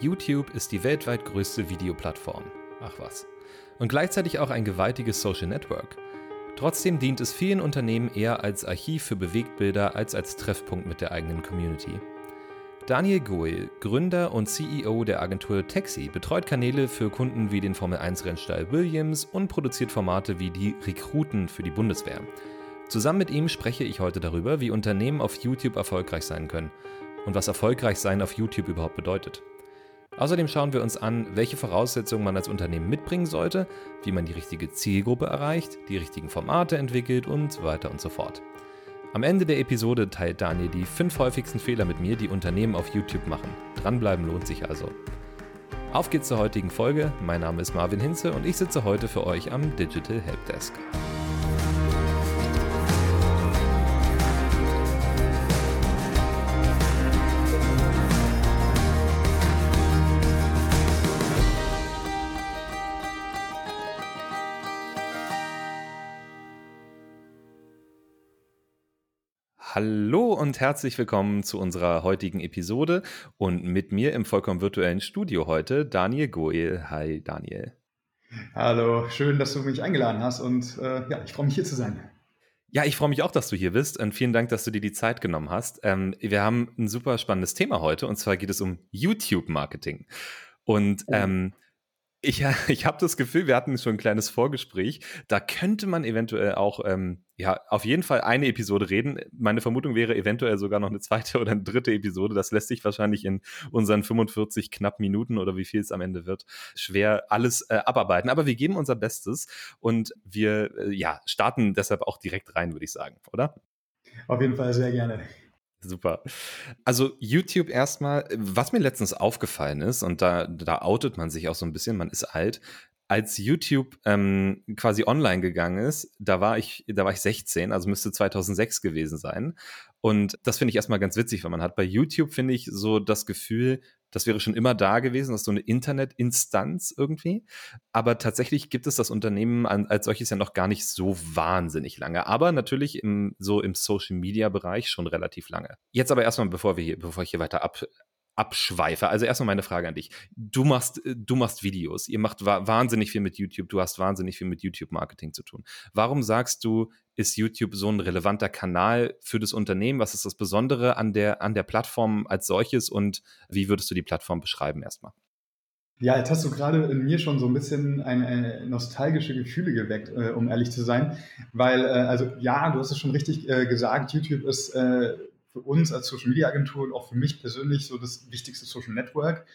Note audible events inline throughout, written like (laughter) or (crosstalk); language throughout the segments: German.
YouTube ist die weltweit größte Videoplattform. Ach was. Und gleichzeitig auch ein gewaltiges Social Network. Trotzdem dient es vielen Unternehmen eher als Archiv für Bewegtbilder als als Treffpunkt mit der eigenen Community. Daniel Goel, Gründer und CEO der Agentur Taxi, betreut Kanäle für Kunden wie den Formel-1-Rennstall Williams und produziert Formate wie die Rekruten für die Bundeswehr. Zusammen mit ihm spreche ich heute darüber, wie Unternehmen auf YouTube erfolgreich sein können und was erfolgreich sein auf YouTube überhaupt bedeutet. Außerdem schauen wir uns an, welche Voraussetzungen man als Unternehmen mitbringen sollte, wie man die richtige Zielgruppe erreicht, die richtigen Formate entwickelt und so weiter und so fort. Am Ende der Episode teilt Daniel die fünf häufigsten Fehler mit mir, die Unternehmen auf YouTube machen. Dranbleiben lohnt sich also. Auf geht's zur heutigen Folge. Mein Name ist Marvin Hinze und ich sitze heute für euch am Digital Helpdesk. Hallo und herzlich willkommen zu unserer heutigen Episode und mit mir im vollkommen virtuellen Studio heute Daniel Goel. Hi Daniel. Hallo, schön, dass du mich eingeladen hast und äh, ja, ich freue mich hier zu sein. Ja, ich freue mich auch, dass du hier bist und vielen Dank, dass du dir die Zeit genommen hast. Ähm, wir haben ein super spannendes Thema heute und zwar geht es um YouTube-Marketing. Und oh. ähm, ich, (laughs) ich habe das Gefühl, wir hatten schon ein kleines Vorgespräch. Da könnte man eventuell auch, ähm, ja, auf jeden Fall eine Episode reden. Meine Vermutung wäre eventuell sogar noch eine zweite (laughs) oder eine dritte Episode. Das lässt sich wahrscheinlich in unseren 45 knapp Minuten oder wie viel es am Ende wird, schwer alles äh, abarbeiten. Aber wir geben unser Bestes und wir, äh, ja, starten deshalb auch direkt rein, würde ich sagen, oder? Auf jeden Fall sehr gerne. Super. Also YouTube erstmal, was mir letztens aufgefallen ist, und da, da outet man sich auch so ein bisschen, man ist alt, als YouTube ähm, quasi online gegangen ist, da war ich, da war ich 16, also müsste 2006 gewesen sein. Und das finde ich erstmal ganz witzig, weil man hat bei YouTube, finde ich, so das Gefühl, das wäre schon immer da gewesen, das ist so eine Internetinstanz irgendwie. Aber tatsächlich gibt es das Unternehmen als solches ja noch gar nicht so wahnsinnig lange. Aber natürlich im, so im Social Media Bereich schon relativ lange. Jetzt aber erstmal, bevor wir hier, bevor ich hier weiter ab, abschweife. Also erstmal meine Frage an dich. Du machst, du machst Videos. Ihr macht wahnsinnig viel mit YouTube. Du hast wahnsinnig viel mit YouTube-Marketing zu tun. Warum sagst du, ist YouTube so ein relevanter Kanal für das Unternehmen? Was ist das Besondere an der, an der Plattform als solches und wie würdest du die Plattform beschreiben erstmal? Ja, jetzt hast du gerade in mir schon so ein bisschen eine nostalgische Gefühle geweckt, äh, um ehrlich zu sein. Weil, äh, also ja, du hast es schon richtig äh, gesagt, YouTube ist äh, für uns als Social Media Agentur und auch für mich persönlich so das wichtigste Social Network.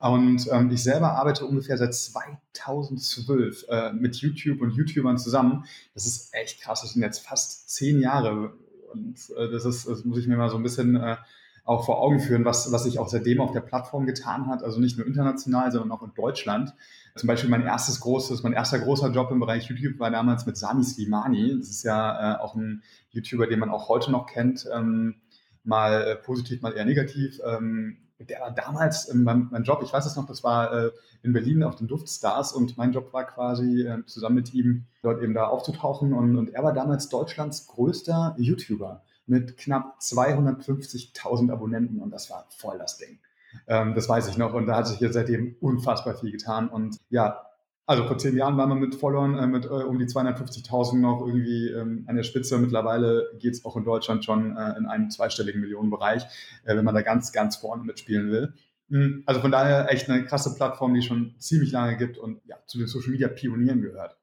Und ähm, ich selber arbeite ungefähr seit 2012 äh, mit YouTube und YouTubern zusammen. Das ist echt krass. Das sind jetzt fast zehn Jahre. Und äh, das ist, das muss ich mir mal so ein bisschen äh, auch vor Augen führen, was, was sich auch seitdem auf der Plattform getan hat. Also nicht nur international, sondern auch in Deutschland. Zum Beispiel mein erstes großes, mein erster großer Job im Bereich YouTube war damals mit Sami Slimani. Das ist ja äh, auch ein YouTuber, den man auch heute noch kennt. Ähm, mal äh, positiv, mal eher negativ. Ähm, der war damals, äh, mein, mein, Job, ich weiß es noch, das war äh, in Berlin auf den Duftstars und mein Job war quasi äh, zusammen mit ihm dort eben da aufzutauchen und, und er war damals Deutschlands größter YouTuber mit knapp 250.000 Abonnenten und das war voll das Ding. Ähm, das weiß ich noch und da hat sich jetzt seitdem unfassbar viel getan und ja, also vor zehn Jahren waren wir mit Followern äh, mit äh, um die 250.000 noch irgendwie ähm, an der Spitze. Mittlerweile geht es auch in Deutschland schon äh, in einen zweistelligen Millionenbereich, äh, wenn man da ganz, ganz vorne mitspielen will. Mhm. Also von daher echt eine krasse Plattform, die schon ziemlich lange gibt und ja, zu den Social Media Pionieren gehört.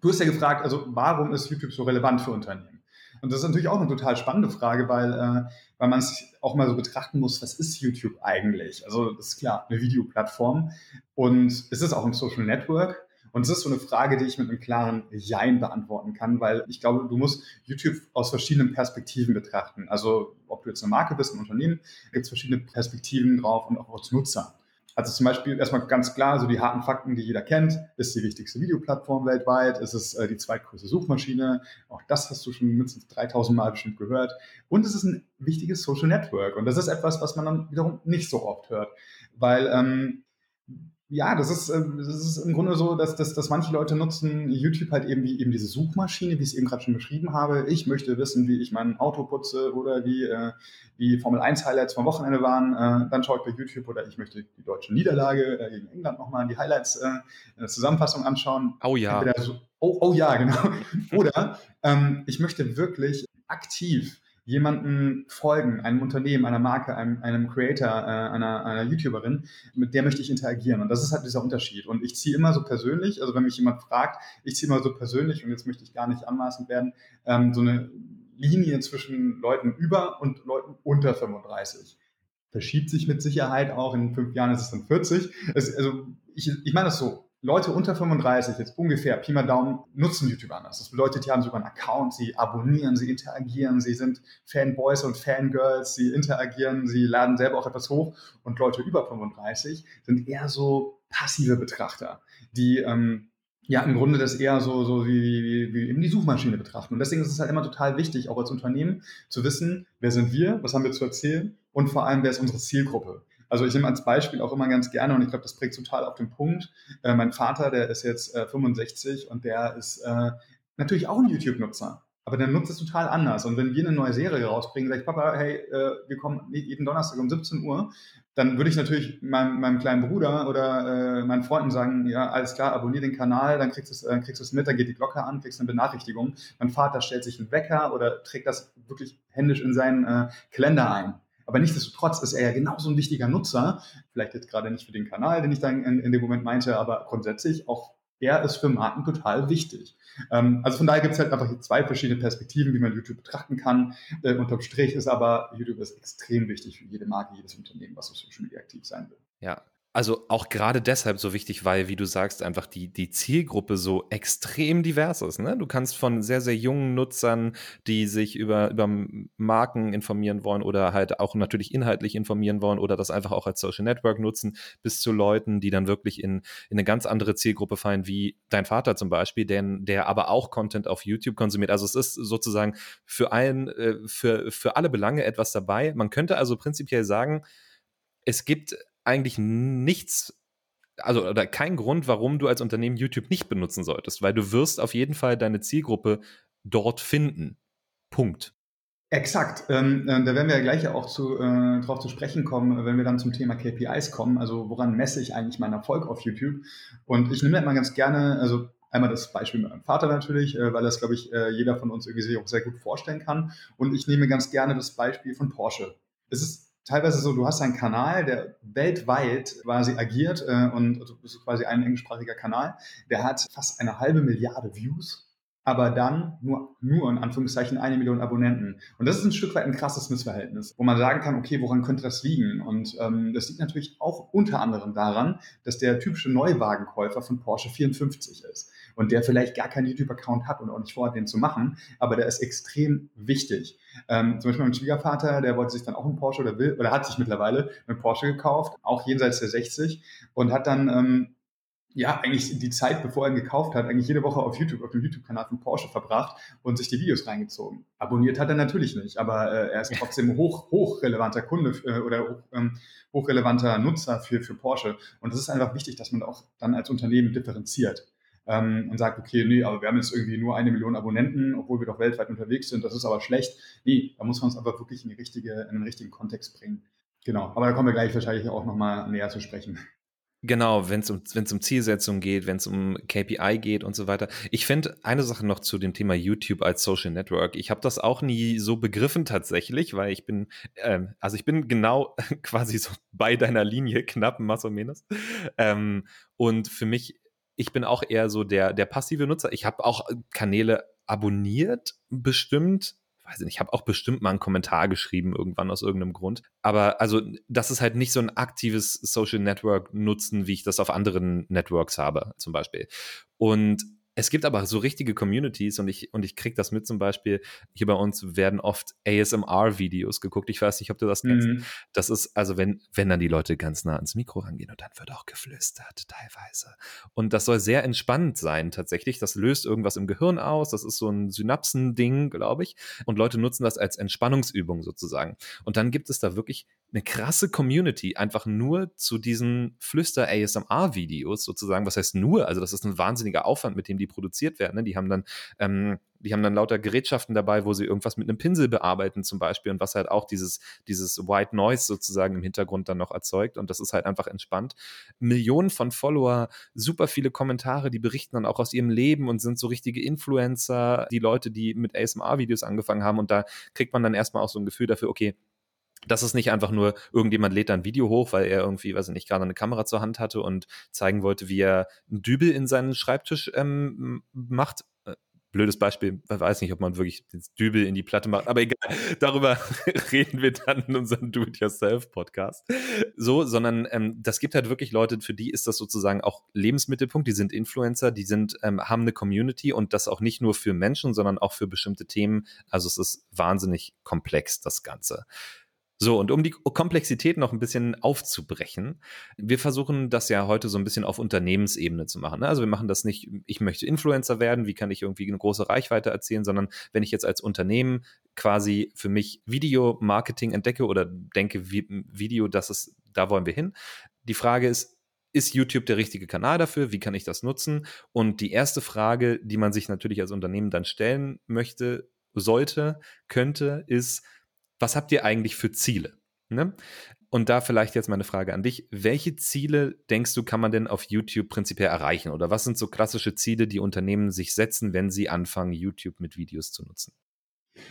Du hast ja gefragt, also warum ist YouTube so relevant für Unternehmen? Und das ist natürlich auch eine total spannende Frage, weil, äh, weil man es auch mal so betrachten muss, was ist YouTube eigentlich? Also das ist klar, eine Videoplattform und es ist auch ein Social Network. Und es ist so eine Frage, die ich mit einem klaren Jein beantworten kann, weil ich glaube, du musst YouTube aus verschiedenen Perspektiven betrachten. Also ob du jetzt eine Marke bist, ein Unternehmen, gibt es verschiedene Perspektiven drauf und auch als Nutzer. Also zum Beispiel erstmal ganz klar, so die harten Fakten, die jeder kennt, ist die wichtigste Videoplattform weltweit, ist es äh, die zweitgrößte Suchmaschine, auch das hast du schon mindestens 3000 Mal bestimmt gehört. Und es ist ein wichtiges Social Network und das ist etwas, was man dann wiederum nicht so oft hört, weil ähm, ja, das ist, ähm, das ist im Grunde so, dass, dass, dass manche Leute nutzen YouTube halt eben wie eben diese Suchmaschine, wie ich es eben gerade schon beschrieben habe. Ich möchte wissen, wie ich mein Auto putze oder wie äh, die Formel 1 Highlights vom Wochenende waren. Äh, dann schaue ich bei YouTube oder ich möchte die deutsche Niederlage äh, gegen England nochmal die Highlights äh, in Zusammenfassung anschauen. Oh ja. So, oh, oh ja, genau. (laughs) oder ähm, ich möchte wirklich aktiv jemanden folgen, einem Unternehmen, einer Marke, einem, einem Creator, äh, einer, einer YouTuberin, mit der möchte ich interagieren. Und das ist halt dieser Unterschied. Und ich ziehe immer so persönlich, also wenn mich jemand fragt, ich ziehe immer so persönlich, und jetzt möchte ich gar nicht anmaßend werden, ähm, so eine Linie zwischen Leuten über und Leuten unter 35 verschiebt sich mit Sicherheit auch. In fünf Jahren ist es dann 40. Es, also ich, ich meine das so. Leute unter 35, jetzt ungefähr, Pi mal Daumen, nutzen YouTube anders. Das bedeutet, die haben sogar einen Account, sie abonnieren, sie interagieren, sie sind Fanboys und Fangirls, sie interagieren, sie laden selber auch etwas hoch. Und Leute über 35 sind eher so passive Betrachter, die ähm, ja im Grunde das eher so, so wie, wie, wie eben die Suchmaschine betrachten. Und deswegen ist es halt immer total wichtig, auch als Unternehmen, zu wissen, wer sind wir, was haben wir zu erzählen und vor allem, wer ist unsere Zielgruppe. Also ich nehme als Beispiel auch immer ganz gerne und ich glaube, das prägt total auf den Punkt. Äh, mein Vater, der ist jetzt äh, 65 und der ist äh, natürlich auch ein YouTube-Nutzer. Aber der nutzt es total anders. Und wenn wir eine neue Serie rausbringen, sage ich, Papa, hey, äh, wir kommen jeden Donnerstag um 17 Uhr, dann würde ich natürlich meinem, meinem kleinen Bruder oder äh, meinen Freunden sagen, ja, alles klar, abonnier den Kanal, dann kriegst du es äh, kriegst mit, dann geht die Glocke an, kriegst eine Benachrichtigung. Mein Vater stellt sich einen Wecker oder trägt das wirklich händisch in seinen Kalender ein. Aber nichtsdestotrotz ist er ja genauso ein wichtiger Nutzer. Vielleicht jetzt gerade nicht für den Kanal, den ich dann in, in dem Moment meinte, aber grundsätzlich auch er ist für Marken total wichtig. Ähm, also von daher gibt es halt einfach zwei verschiedene Perspektiven, wie man YouTube betrachten kann. Äh, unterm Strich ist aber, YouTube ist extrem wichtig für jede Marke, jedes Unternehmen, was auf Social Media aktiv sein will. Ja, also auch gerade deshalb so wichtig, weil, wie du sagst, einfach die, die Zielgruppe so extrem divers ist. Ne? Du kannst von sehr, sehr jungen Nutzern, die sich über, über Marken informieren wollen oder halt auch natürlich inhaltlich informieren wollen oder das einfach auch als Social Network nutzen, bis zu Leuten, die dann wirklich in, in eine ganz andere Zielgruppe fallen, wie dein Vater zum Beispiel, denn der aber auch Content auf YouTube konsumiert. Also es ist sozusagen für allen, äh, für, für alle Belange etwas dabei. Man könnte also prinzipiell sagen, es gibt eigentlich nichts, also oder kein Grund, warum du als Unternehmen YouTube nicht benutzen solltest, weil du wirst auf jeden Fall deine Zielgruppe dort finden. Punkt. Exakt. Ähm, äh, da werden wir ja gleich auch zu, äh, drauf zu sprechen kommen, wenn wir dann zum Thema KPIs kommen. Also woran messe ich eigentlich meinen Erfolg auf YouTube? Und ich nehme immer ganz gerne, also einmal das Beispiel mit meinem Vater natürlich, äh, weil das, glaube ich, äh, jeder von uns irgendwie sich auch sehr gut vorstellen kann. Und ich nehme ganz gerne das Beispiel von Porsche. Es ist teilweise so, du hast einen Kanal, der weltweit quasi agiert äh, und also das ist quasi ein englischsprachiger Kanal, der hat fast eine halbe Milliarde Views aber dann nur, nur in Anführungszeichen eine Million Abonnenten. Und das ist ein Stück weit ein krasses Missverhältnis, wo man sagen kann, okay, woran könnte das liegen? Und ähm, das liegt natürlich auch unter anderem daran, dass der typische Neuwagenkäufer von Porsche 54 ist und der vielleicht gar keinen YouTube-Account hat und auch nicht vorhat, den zu machen, aber der ist extrem wichtig. Ähm, zum Beispiel mein Schwiegervater, der wollte sich dann auch einen Porsche oder will, oder hat sich mittlerweile einen Porsche gekauft, auch jenseits der 60 und hat dann ähm, ja, eigentlich die Zeit, bevor er ihn gekauft hat, eigentlich jede Woche auf YouTube, auf dem YouTube-Kanal von Porsche verbracht und sich die Videos reingezogen. Abonniert hat er natürlich nicht, aber äh, er ist trotzdem hoch, hochrelevanter Kunde äh, oder hoch, ähm, hochrelevanter Nutzer für, für Porsche. Und es ist einfach wichtig, dass man auch dann als Unternehmen differenziert ähm, und sagt, okay, nee, aber wir haben jetzt irgendwie nur eine Million Abonnenten, obwohl wir doch weltweit unterwegs sind, das ist aber schlecht. Nee, da muss man uns einfach wirklich in, die richtige, in den richtigen Kontext bringen. Genau, aber da kommen wir gleich wahrscheinlich auch nochmal näher zu sprechen. Genau, wenn es um, wenn's um Zielsetzung geht, wenn es um KPI geht und so weiter. Ich finde eine Sache noch zu dem Thema YouTube als Social Network. Ich habe das auch nie so begriffen tatsächlich, weil ich bin, ähm, also ich bin genau (laughs) quasi so bei deiner Linie, knapp, más o menos. Ähm, und für mich, ich bin auch eher so der, der passive Nutzer. Ich habe auch Kanäle abonniert, bestimmt, weiß nicht, ich habe auch bestimmt mal einen Kommentar geschrieben irgendwann aus irgendeinem Grund. Aber also, das ist halt nicht so ein aktives Social Network nutzen, wie ich das auf anderen Networks habe, zum Beispiel. Und Es gibt aber so richtige Communities und ich, und ich kriege das mit zum Beispiel, hier bei uns werden oft ASMR-Videos geguckt. Ich weiß nicht, ob du das kennst. Mhm. Das ist, also wenn, wenn dann die Leute ganz nah ans Mikro rangehen und dann wird auch geflüstert teilweise. Und das soll sehr entspannend sein tatsächlich. Das löst irgendwas im Gehirn aus. Das ist so ein Synapsending, glaube ich. Und Leute nutzen das als Entspannungsübung sozusagen. Und dann gibt es da wirklich eine krasse Community, einfach nur zu diesen Flüster-ASMR-Videos sozusagen. Was heißt nur? Also das ist ein wahnsinniger Aufwand, mit dem die produziert werden. Ne? Die haben dann ähm, die haben dann lauter Gerätschaften dabei, wo sie irgendwas mit einem Pinsel bearbeiten zum Beispiel und was halt auch dieses, dieses White Noise sozusagen im Hintergrund dann noch erzeugt und das ist halt einfach entspannt. Millionen von Follower, super viele Kommentare, die berichten dann auch aus ihrem Leben und sind so richtige Influencer, die Leute, die mit ASMR-Videos angefangen haben und da kriegt man dann erstmal auch so ein Gefühl dafür, okay, das ist nicht einfach nur, irgendjemand lädt da ein Video hoch, weil er irgendwie, weiß ich nicht, gerade eine Kamera zur Hand hatte und zeigen wollte, wie er einen Dübel in seinen Schreibtisch ähm, macht. Äh, blödes Beispiel, ich weiß nicht, ob man wirklich Dübel in die Platte macht, aber egal, (laughs) darüber (laughs) reden wir dann in unserem Do-it-yourself-Podcast. So, sondern ähm, das gibt halt wirklich Leute, für die ist das sozusagen auch Lebensmittelpunkt, die sind Influencer, die sind, ähm, haben eine Community und das auch nicht nur für Menschen, sondern auch für bestimmte Themen. Also es ist wahnsinnig komplex, das Ganze. So, und um die Komplexität noch ein bisschen aufzubrechen, wir versuchen das ja heute so ein bisschen auf Unternehmensebene zu machen. Ne? Also wir machen das nicht, ich möchte Influencer werden, wie kann ich irgendwie eine große Reichweite erzielen, sondern wenn ich jetzt als Unternehmen quasi für mich Video-Marketing entdecke oder denke, Video, das ist, da wollen wir hin. Die Frage ist, ist YouTube der richtige Kanal dafür? Wie kann ich das nutzen? Und die erste Frage, die man sich natürlich als Unternehmen dann stellen möchte, sollte, könnte, ist, was habt ihr eigentlich für Ziele? Ne? Und da vielleicht jetzt meine Frage an dich. Welche Ziele denkst du, kann man denn auf YouTube prinzipiell erreichen? Oder was sind so klassische Ziele, die Unternehmen sich setzen, wenn sie anfangen, YouTube mit Videos zu nutzen?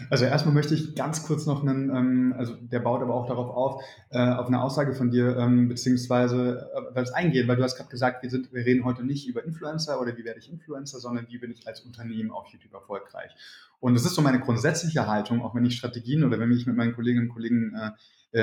Also erstmal möchte ich ganz kurz noch einen, ähm, also der baut aber auch darauf auf, äh, auf eine Aussage von dir, ähm, beziehungsweise äh, das eingehen, weil du hast gerade gesagt, wir, sind, wir reden heute nicht über Influencer oder wie werde ich Influencer, sondern wie bin ich als Unternehmen auf YouTube erfolgreich. Und das ist so meine grundsätzliche Haltung, auch wenn ich Strategien oder wenn ich mit meinen Kolleginnen und Kollegen äh,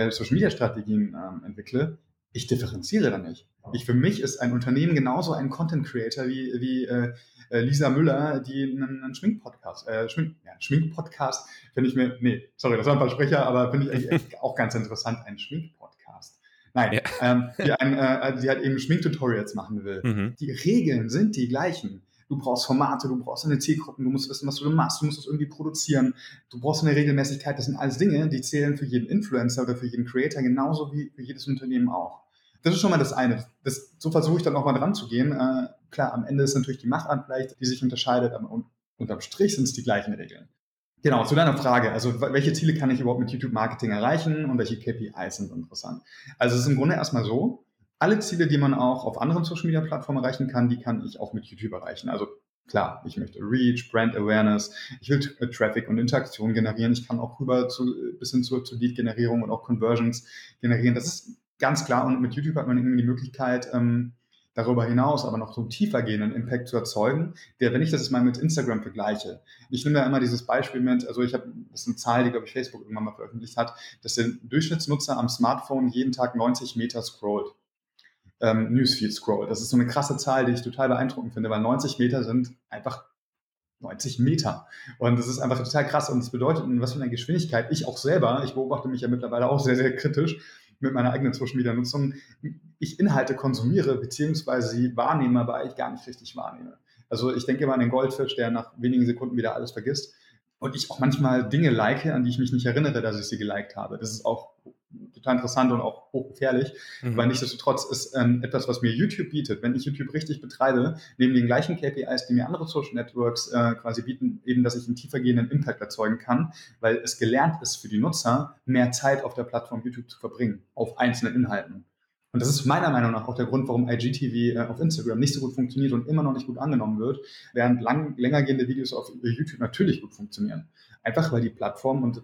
äh, Social Media Strategien äh, entwickle, ich differenziere da nicht. Ich, für mich ist ein Unternehmen genauso ein Content Creator wie, wie äh, äh, Lisa Müller, die einen, einen Schminkpodcast, äh, Schmink, ja, Schminkpodcast, finde ich mir, nee, sorry, das war ein Versprecher, aber finde ich eigentlich auch ganz interessant, ein Schminkpodcast. Nein, ja. ähm, die, ein, äh, die halt eben Schminktutorials machen will. Mhm. Die Regeln sind die gleichen. Du brauchst Formate, du brauchst eine Zielgruppen, du musst wissen, was du machst, du musst das irgendwie produzieren, du brauchst eine Regelmäßigkeit. Das sind alles Dinge, die zählen für jeden Influencer oder für jeden Creator genauso wie für jedes Unternehmen auch. Das ist schon mal das eine. Das, so versuche ich dann auch mal dran zu gehen. Äh, klar, am Ende ist natürlich die Machtart vielleicht, die sich unterscheidet, aber un unterm Strich sind es die gleichen Regeln. Genau, zu deiner Frage. Also, welche Ziele kann ich überhaupt mit YouTube-Marketing erreichen und welche KPIs sind interessant? Also, es ist im Grunde erstmal so, alle Ziele, die man auch auf anderen Social-Media-Plattformen erreichen kann, die kann ich auch mit YouTube erreichen. Also, klar, ich möchte Reach, Brand Awareness, ich will Traffic und Interaktion generieren. Ich kann auch rüber zu, bis hin zur, zur Lead-Generierung und auch Conversions generieren. Das ist ganz klar. Und mit YouTube hat man irgendwie die Möglichkeit, ähm, darüber hinaus aber noch so tiefer gehenden Impact zu erzeugen, der, wenn ich das jetzt mal mit Instagram vergleiche, ich nehme da immer dieses Beispiel mit, also ich habe, das ist eine Zahl, die, glaube ich, Facebook irgendwann mal veröffentlicht hat, dass der Durchschnittsnutzer am Smartphone jeden Tag 90 Meter scrollt. Ähm, Newsfeed scrollt. Das ist so eine krasse Zahl, die ich total beeindruckend finde, weil 90 Meter sind einfach 90 Meter. Und das ist einfach total krass. Und das bedeutet, in was für einer Geschwindigkeit ich auch selber, ich beobachte mich ja mittlerweile auch sehr, sehr kritisch, mit meiner eigenen Social Media Nutzung, ich Inhalte konsumiere, beziehungsweise sie wahrnehme, aber eigentlich gar nicht richtig wahrnehme. Also ich denke immer an den Goldfisch, der nach wenigen Sekunden wieder alles vergisst. Und ich auch manchmal Dinge like, an die ich mich nicht erinnere, dass ich sie geliked habe. Das ist auch total interessant und auch hochgefährlich. Mhm. Aber nichtsdestotrotz ist ähm, etwas, was mir YouTube bietet, wenn ich YouTube richtig betreibe, neben den gleichen KPIs, die mir andere Social Networks äh, quasi bieten, eben, dass ich einen tiefergehenden Impact erzeugen kann, weil es gelernt ist für die Nutzer, mehr Zeit auf der Plattform YouTube zu verbringen, auf einzelnen Inhalten. Und das ist meiner Meinung nach auch der Grund, warum IGTV äh, auf Instagram nicht so gut funktioniert und immer noch nicht gut angenommen wird, während lang, längergehende Videos auf YouTube natürlich gut funktionieren. Einfach weil die Plattform und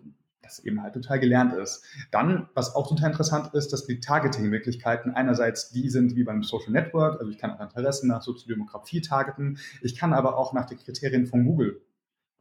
das eben halt total gelernt ist. Dann, was auch total interessant ist, dass die Targeting-Möglichkeiten einerseits die sind wie beim Social Network, also ich kann auch Interessen nach Soziodemografie targeten, ich kann aber auch nach den Kriterien von Google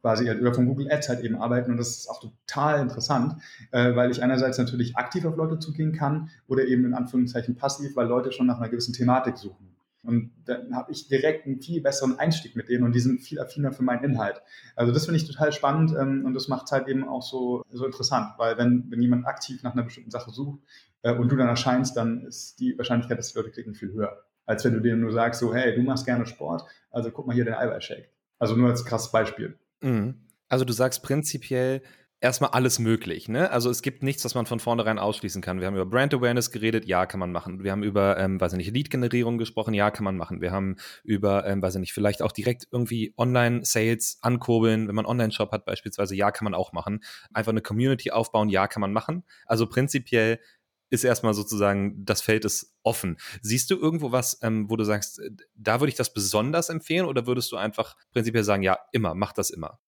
quasi oder von Google Ads halt eben arbeiten und das ist auch total interessant, äh, weil ich einerseits natürlich aktiv auf Leute zugehen kann oder eben in Anführungszeichen passiv, weil Leute schon nach einer gewissen Thematik suchen. Und dann habe ich direkt einen viel besseren Einstieg mit denen und die sind viel affiner für meinen Inhalt. Also das finde ich total spannend ähm, und das macht es halt eben auch so, so interessant, weil wenn, wenn jemand aktiv nach einer bestimmten Sache sucht äh, und du dann erscheinst, dann ist die Wahrscheinlichkeit, dass die Leute klicken, viel höher. Als wenn du denen nur sagst, so, hey, du machst gerne Sport, also guck mal hier den Eiweißshake. Also nur als krasses Beispiel. Mhm. Also du sagst prinzipiell, erstmal alles möglich. Ne? Also es gibt nichts, was man von vornherein ausschließen kann. Wir haben über Brand Awareness geredet, ja, kann man machen. Wir haben über, ähm, weiß ich nicht, Lead-Generierung gesprochen, ja, kann man machen. Wir haben über, ähm, weiß ich nicht, vielleicht auch direkt irgendwie Online-Sales ankurbeln, wenn man Online-Shop hat beispielsweise, ja, kann man auch machen. Einfach eine Community aufbauen, ja, kann man machen. Also prinzipiell ist erstmal sozusagen, das Feld ist offen. Siehst du irgendwo was, ähm, wo du sagst, äh, da würde ich das besonders empfehlen oder würdest du einfach prinzipiell sagen, ja, immer, mach das immer?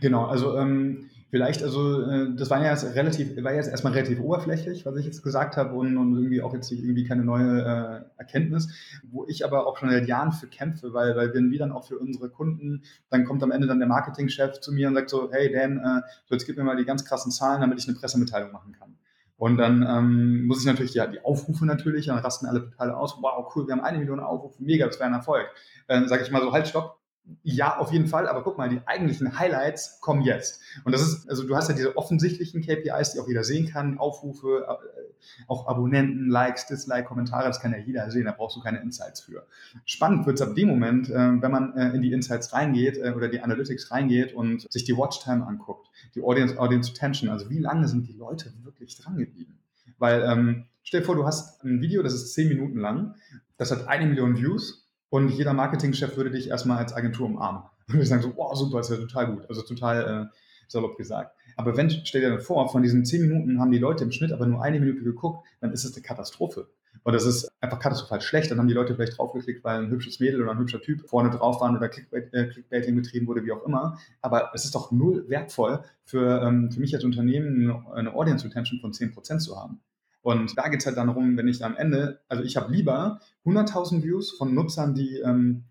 Genau, also ähm, vielleicht, also äh, das war ja jetzt relativ, war jetzt erstmal relativ oberflächlich, was ich jetzt gesagt habe und, und irgendwie auch jetzt irgendwie keine neue äh, Erkenntnis, wo ich aber auch schon seit Jahren für kämpfe, weil, weil wenn wir dann auch für unsere Kunden, dann kommt am Ende dann der Marketingchef zu mir und sagt so, hey Dan, äh, so jetzt gib mir mal die ganz krassen Zahlen, damit ich eine Pressemitteilung machen kann. Und dann ähm, muss ich natürlich ja, die Aufrufe natürlich, dann rasten alle total aus. Wow, cool, wir haben eine Million Aufrufe, mega, das wäre ein Erfolg. Dann sage ich mal so, halt, stopp, ja, auf jeden Fall, aber guck mal, die eigentlichen Highlights kommen jetzt. Und das ist, also du hast ja diese offensichtlichen KPIs, die auch jeder sehen kann, Aufrufe, äh, auch Abonnenten, Likes, Dislike, Kommentare, das kann ja jeder sehen, da brauchst du keine Insights für. Spannend wird es ab dem Moment, äh, wenn man äh, in die Insights reingeht oder die Analytics reingeht und sich die Watchtime anguckt, die Audience, Audience Attention, also wie lange sind die Leute wirklich dran geblieben? Weil, ähm, stell dir vor, du hast ein Video, das ist zehn Minuten lang, das hat eine Million Views und jeder Marketingchef würde dich erstmal als Agentur umarmen. Und wir sagen so, wow, super, ist ja total gut. Also total äh, salopp gesagt. Aber wenn, stell dir vor, von diesen zehn Minuten haben die Leute im Schnitt aber nur eine Minute geguckt, dann ist es eine Katastrophe. Und das ist einfach katastrophal schlecht. Dann haben die Leute vielleicht draufgeklickt, weil ein hübsches Mädel oder ein hübscher Typ vorne drauf waren oder Clickbait, äh, Clickbaiting betrieben wurde, wie auch immer. Aber es ist doch null wertvoll für, ähm, für mich als Unternehmen eine Audience Retention von 10% zu haben. Und da geht es halt dann darum, wenn ich am Ende, also ich habe lieber 100.000 Views von Nutzern, die ähm,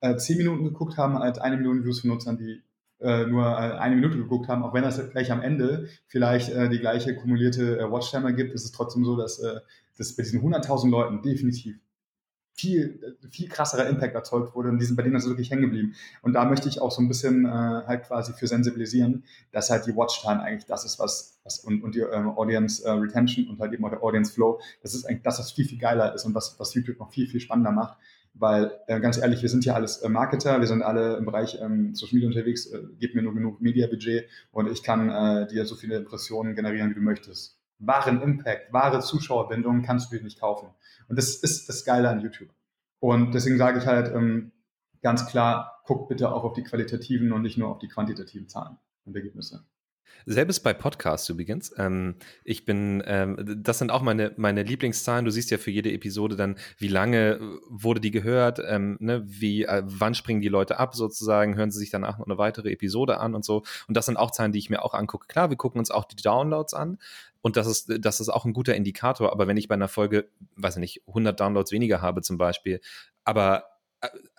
äh, 10 Minuten geguckt haben, als eine Million Views von Nutzern, die äh, nur äh, eine Minute geguckt haben, auch wenn das gleich am Ende vielleicht äh, die gleiche kumulierte äh, Watchtime gibt, ist es trotzdem so, dass, äh, dass bei diesen 100.000 Leuten definitiv viel, viel krasserer Impact erzeugt wurde und die sind bei denen ist wirklich hängen geblieben. Und da möchte ich auch so ein bisschen äh, halt quasi für sensibilisieren, dass halt die Watchtime eigentlich das ist, was, was und, und die ähm, Audience äh, Retention und halt eben auch der Audience Flow, das ist eigentlich das, was viel, viel geiler ist und was, was YouTube noch viel, viel spannender macht. Weil, äh, ganz ehrlich, wir sind ja alles äh, Marketer, wir sind alle im Bereich ähm, Social Media unterwegs, äh, gib mir nur genug Media-Budget und ich kann äh, dir so viele Impressionen generieren, wie du möchtest wahren Impact, wahre Zuschauerbindung kannst du dir nicht kaufen. Und das ist das Geile an YouTube. Und deswegen sage ich halt ähm, ganz klar, guck bitte auch auf die qualitativen und nicht nur auf die quantitativen Zahlen und Ergebnisse. Selbes bei Podcasts übrigens. Ähm, ich bin, ähm, das sind auch meine, meine Lieblingszahlen. Du siehst ja für jede Episode dann, wie lange äh, wurde die gehört, ähm, ne, wie, äh, wann springen die Leute ab sozusagen, hören sie sich danach noch eine weitere Episode an und so. Und das sind auch Zahlen, die ich mir auch angucke. Klar, wir gucken uns auch die Downloads an. Und das ist, das ist auch ein guter Indikator. Aber wenn ich bei einer Folge, weiß ich nicht, 100 Downloads weniger habe zum Beispiel, aber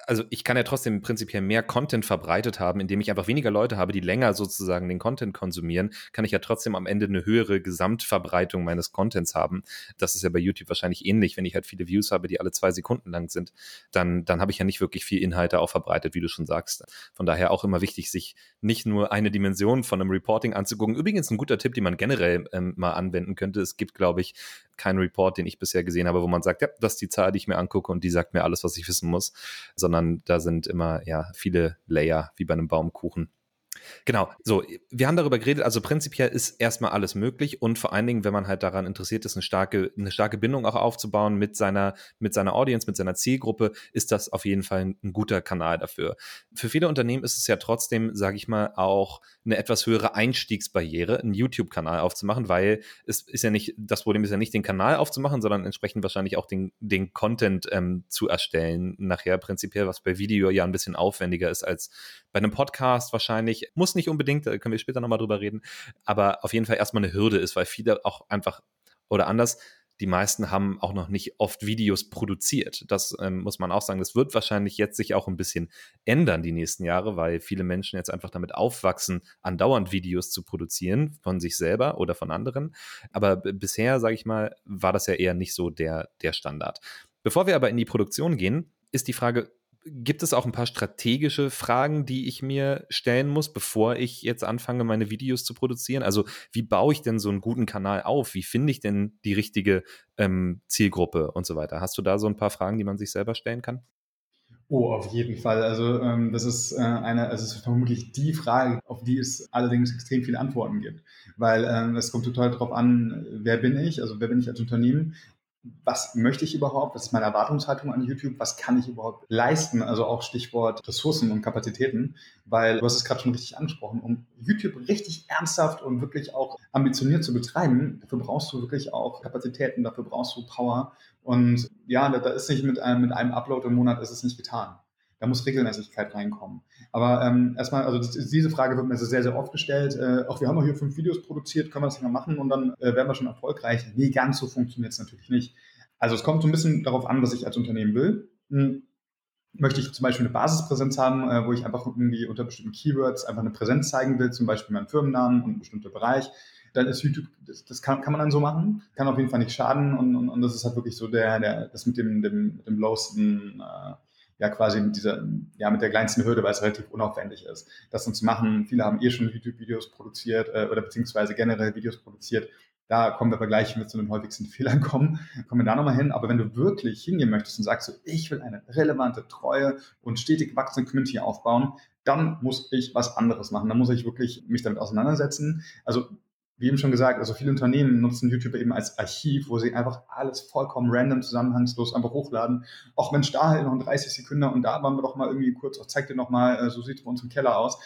also ich kann ja trotzdem prinzipiell mehr Content verbreitet haben, indem ich einfach weniger Leute habe, die länger sozusagen den Content konsumieren, kann ich ja trotzdem am Ende eine höhere Gesamtverbreitung meines Contents haben. Das ist ja bei YouTube wahrscheinlich ähnlich. Wenn ich halt viele Views habe, die alle zwei Sekunden lang sind, dann, dann habe ich ja nicht wirklich viel Inhalte auch verbreitet, wie du schon sagst. Von daher auch immer wichtig, sich nicht nur eine Dimension von einem Reporting anzugucken. Übrigens ein guter Tipp, den man generell ähm, mal anwenden könnte. Es gibt, glaube ich, keinen Report, den ich bisher gesehen habe, wo man sagt, ja, das ist die Zahl, die ich mir angucke und die sagt mir alles, was ich wissen muss, sondern da sind immer ja viele Layer wie bei einem Baumkuchen. Genau, so, wir haben darüber geredet, also prinzipiell ist erstmal alles möglich und vor allen Dingen, wenn man halt daran interessiert ist, eine starke, eine starke Bindung auch aufzubauen mit seiner, mit seiner Audience, mit seiner Zielgruppe, ist das auf jeden Fall ein, guter Kanal dafür. Für viele Unternehmen ist es ja trotzdem, sage ich mal, auch eine etwas höhere Einstiegsbarriere, einen YouTube-Kanal aufzumachen, weil es ist ja nicht, das Problem ist ja nicht, den Kanal aufzumachen, sondern entsprechend wahrscheinlich auch den, den Content ähm, zu erstellen. Nachher prinzipiell, was bei Video ja ein bisschen aufwendiger ist als bei einem Podcast wahrscheinlich. Muss nicht unbedingt, da können wir später nochmal drüber reden, aber auf jeden Fall erstmal eine Hürde ist, weil viele auch einfach oder anders, die meisten haben auch noch nicht oft Videos produziert. Das ähm, muss man auch sagen. Das wird wahrscheinlich jetzt sich auch ein bisschen ändern die nächsten Jahre, weil viele Menschen jetzt einfach damit aufwachsen, andauernd Videos zu produzieren von sich selber oder von anderen. Aber bisher, sage ich mal, war das ja eher nicht so der, der Standard. Bevor wir aber in die Produktion gehen, ist die Frage, gibt es auch ein paar strategische Fragen, die ich mir stellen muss, bevor ich jetzt anfange, meine Videos zu produzieren? Also wie baue ich denn so einen guten Kanal auf? Wie finde ich denn die richtige ähm, Zielgruppe und so weiter? Hast du da so ein paar Fragen, die man sich selber stellen kann? Oh, auf jeden Fall. Also ähm, das ist äh, eine, also es ist vermutlich die Frage, auf die es allerdings extrem viele Antworten gibt, weil ähm, es kommt total darauf an, wer bin ich, also wer bin ich als Unternehmen was möchte ich überhaupt, was ist meine Erwartungshaltung an YouTube, was kann ich überhaupt leisten, also auch Stichwort Ressourcen und Kapazitäten, weil du hast es gerade schon richtig angesprochen, um YouTube richtig ernsthaft und wirklich auch ambitioniert zu betreiben, dafür brauchst du wirklich auch Kapazitäten, dafür brauchst du Power. Und ja, da ist nicht mit einem, mit einem Upload im Monat ist es nicht getan. Da muss Regelmäßigkeit reinkommen. Aber ähm, erstmal, also diese Frage wird mir sehr, sehr oft gestellt. Äh, auch wir haben hier fünf Videos produziert, können wir das nicht machen und dann äh, werden wir schon erfolgreich. Nee, ganz so funktioniert es natürlich nicht. Also es kommt so ein bisschen darauf an, was ich als Unternehmen will. Hm. Möchte ich zum Beispiel eine Basispräsenz haben, äh, wo ich einfach irgendwie unter bestimmten Keywords einfach eine Präsenz zeigen will, zum Beispiel meinen Firmennamen und ein bestimmter Bereich, dann ist YouTube, das, das kann, kann, man dann so machen, kann auf jeden Fall nicht schaden und, und, und das ist halt wirklich so der, der das mit dem, dem, dem lowsten äh, ja quasi mit dieser, ja, mit der kleinsten Hürde, weil es relativ unaufwendig ist, das dann zu machen. Viele haben eh schon YouTube-Videos produziert äh, oder beziehungsweise generell Videos produziert. Da kommen wir aber gleich, wenn wir zu den häufigsten Fehlern kommen, kommen wir da nochmal hin. Aber wenn du wirklich hingehen möchtest und sagst so, ich will eine relevante, treue und stetig wachsende Community aufbauen, dann muss ich was anderes machen. Dann muss ich wirklich mich damit auseinandersetzen. Also wie eben schon gesagt, also viele Unternehmen nutzen YouTube eben als Archiv, wo sie einfach alles vollkommen random, zusammenhangslos einfach hochladen. Auch Mensch, da halt noch in 30 Sekunden und da waren wir doch mal irgendwie kurz, auch zeig dir noch mal, äh, so sieht es bei uns im Keller aus.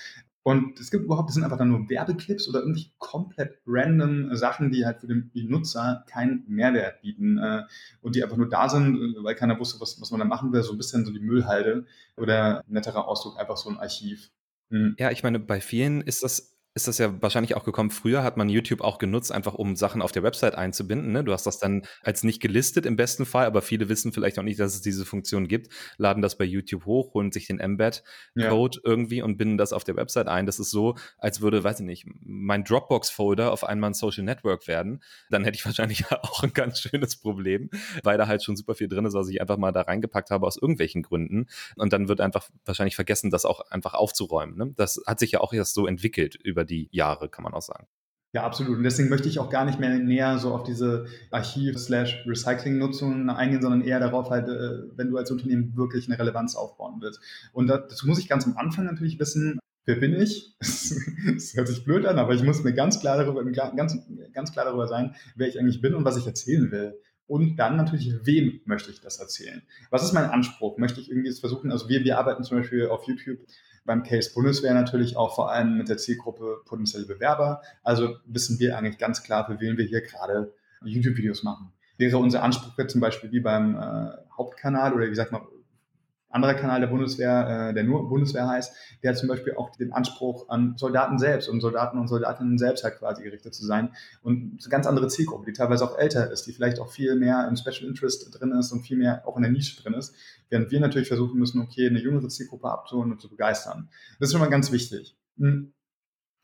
Und es gibt überhaupt, das sind einfach dann nur Werbeclips oder irgendwie komplett random Sachen, die halt für den Nutzer keinen Mehrwert bieten äh, und die einfach nur da sind, äh, weil keiner wusste, was, was man da machen will. So ein bisschen so die Müllhalde oder netterer Ausdruck, einfach so ein Archiv. Hm. Ja, ich meine, bei vielen ist das ist das ja wahrscheinlich auch gekommen. Früher hat man YouTube auch genutzt, einfach um Sachen auf der Website einzubinden. Ne? Du hast das dann als nicht gelistet im besten Fall, aber viele wissen vielleicht auch nicht, dass es diese Funktion gibt, laden das bei YouTube hoch, holen sich den Embed-Code ja. irgendwie und binden das auf der Website ein. Das ist so, als würde, weiß ich nicht, mein Dropbox-Folder auf einmal ein Social Network werden. Dann hätte ich (laughs) wahrscheinlich auch ein ganz schönes Problem, weil da halt schon super viel drin ist, was ich einfach mal da reingepackt habe aus irgendwelchen Gründen. Und dann wird einfach wahrscheinlich vergessen, das auch einfach aufzuräumen. Ne? Das hat sich ja auch erst so entwickelt über über die Jahre, kann man auch sagen. Ja, absolut. Und deswegen möchte ich auch gar nicht mehr näher so auf diese Archiv-Recycling-Nutzung eingehen, sondern eher darauf halt, äh, wenn du als Unternehmen wirklich eine Relevanz aufbauen willst. Und das muss ich ganz am Anfang natürlich wissen, wer bin ich? (laughs) Das hört sich blöd an, aber ich muss mir ganz klar darüber, ganz, ganz klar darüber sein, wer ich eigentlich bin und was ich erzählen will. Und dann natürlich, wem möchte ich das erzählen? Was ist mein Anspruch? Möchte ich irgendwie versuchen, also wir, wir arbeiten zum Beispiel auf YouTube beim Case Bundeswehr natürlich auch vor allem mit der Zielgruppe potenzielle Bewerber. Also wissen wir eigentlich ganz klar, für wen wir hier gerade YouTube-Videos machen. Wäre unser Anspruch jetzt zum Beispiel wie beim äh, Hauptkanal oder wie sagt man, anderer Kanal der Bundeswehr, äh, der nur Bundeswehr heißt, der hat zum Beispiel auch den Anspruch an Soldaten selbst und Soldaten und Soldatinnen selbst halt quasi gerichtet zu sein. Und eine ganz andere Zielgruppe, die teilweise auch älter ist, die vielleicht auch viel mehr im Special Interest drin ist und viel mehr auch in der Nische drin ist. Während wir natürlich versuchen müssen, okay, eine jüngere Zielgruppe abzuholen und zu begeistern. Das ist schon mal ganz wichtig. Hm.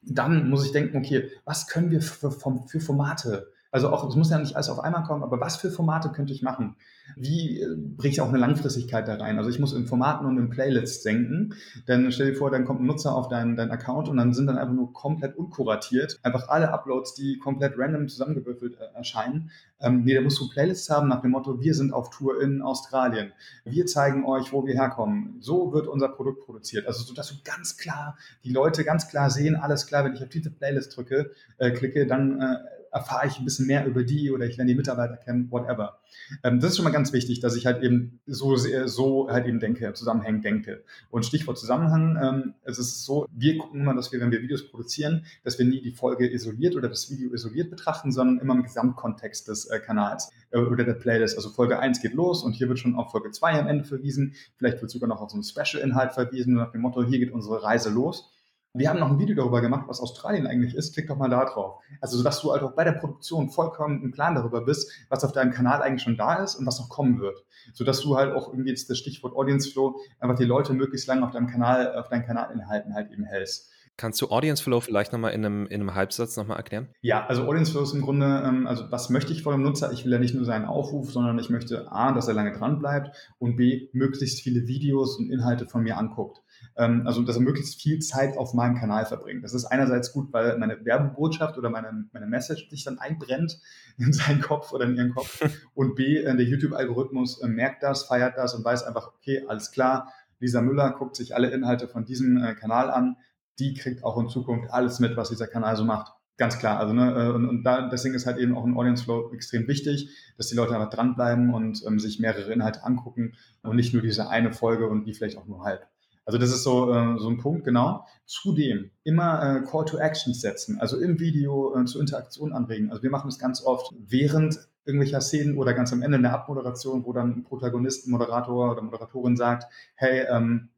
Dann muss ich denken, okay, was können wir für, für Formate also auch, es muss ja nicht alles auf einmal kommen, aber was für Formate könnte ich machen? Wie äh, bringe ich auch eine Langfristigkeit da rein? Also ich muss in Formaten und in Playlists denken, denn stell dir vor, dann kommt ein Nutzer auf deinen, deinen Account und dann sind dann einfach nur komplett unkuratiert, einfach alle Uploads, die komplett random zusammengewürfelt äh, erscheinen. Ähm, nee, da musst du Playlists haben nach dem Motto, wir sind auf Tour in Australien. Wir zeigen euch, wo wir herkommen. So wird unser Produkt produziert. Also so, dass du ganz klar, die Leute ganz klar sehen, alles klar, wenn ich auf diese Playlist drücke, äh, klicke, dann äh, erfahre ich ein bisschen mehr über die oder ich lerne die Mitarbeiter kennen, whatever. Ähm, das ist schon mal ganz wichtig, dass ich halt eben so, so halt eben denke, zusammenhängend denke. Und Stichwort Zusammenhang, ähm, es ist so, wir gucken immer, dass wir, wenn wir Videos produzieren, dass wir nie die Folge isoliert oder das Video isoliert betrachten, sondern immer im Gesamtkontext des äh, Kanals äh, oder der Playlist. Also Folge 1 geht los und hier wird schon auf Folge 2 am Ende verwiesen. Vielleicht wird sogar noch auf so einen Special-Inhalt verwiesen, nach dem Motto, hier geht unsere Reise los. Wir haben noch ein Video darüber gemacht, was Australien eigentlich ist. Klick doch mal da drauf. Also, sodass du halt auch bei der Produktion vollkommen im Plan darüber bist, was auf deinem Kanal eigentlich schon da ist und was noch kommen wird. Sodass du halt auch irgendwie jetzt das Stichwort Audience Flow einfach die Leute möglichst lange auf deinem Kanal, auf deinen Kanalinhalten halt eben hältst. Kannst du Audience Flow vielleicht nochmal in einem, in einem Halbsatz nochmal erklären? Ja, also Audience Flow ist im Grunde, ähm, also was möchte ich von dem Nutzer? Ich will ja nicht nur seinen Aufruf, sondern ich möchte A, dass er lange dran bleibt und B, möglichst viele Videos und Inhalte von mir anguckt. Ähm, also, dass er möglichst viel Zeit auf meinem Kanal verbringt. Das ist einerseits gut, weil meine Werbebotschaft oder meine, meine Message sich dann einbrennt in seinen Kopf oder in ihren Kopf. (laughs) Und B, äh, der YouTube-Algorithmus äh, merkt das, feiert das und weiß einfach, okay, alles klar, Lisa Müller guckt sich alle Inhalte von diesem äh, Kanal an die kriegt auch in Zukunft alles mit, was dieser Kanal so macht. Ganz klar. Also, ne, äh, und, und da, deswegen ist halt eben auch ein Audience Flow extrem wichtig, dass die Leute einfach dranbleiben und ähm, sich mehrere Inhalte angucken und nicht nur diese eine Folge und die vielleicht auch nur halb. Also das ist so, äh, so ein Punkt, genau. Zudem immer äh, Call to Actions setzen, also im Video äh, zur Interaktion anregen. Also wir machen das ganz oft während irgendwelcher Szenen oder ganz am Ende in der Abmoderation, wo dann ein Protagonist, Moderator oder Moderatorin sagt, hey, ähm,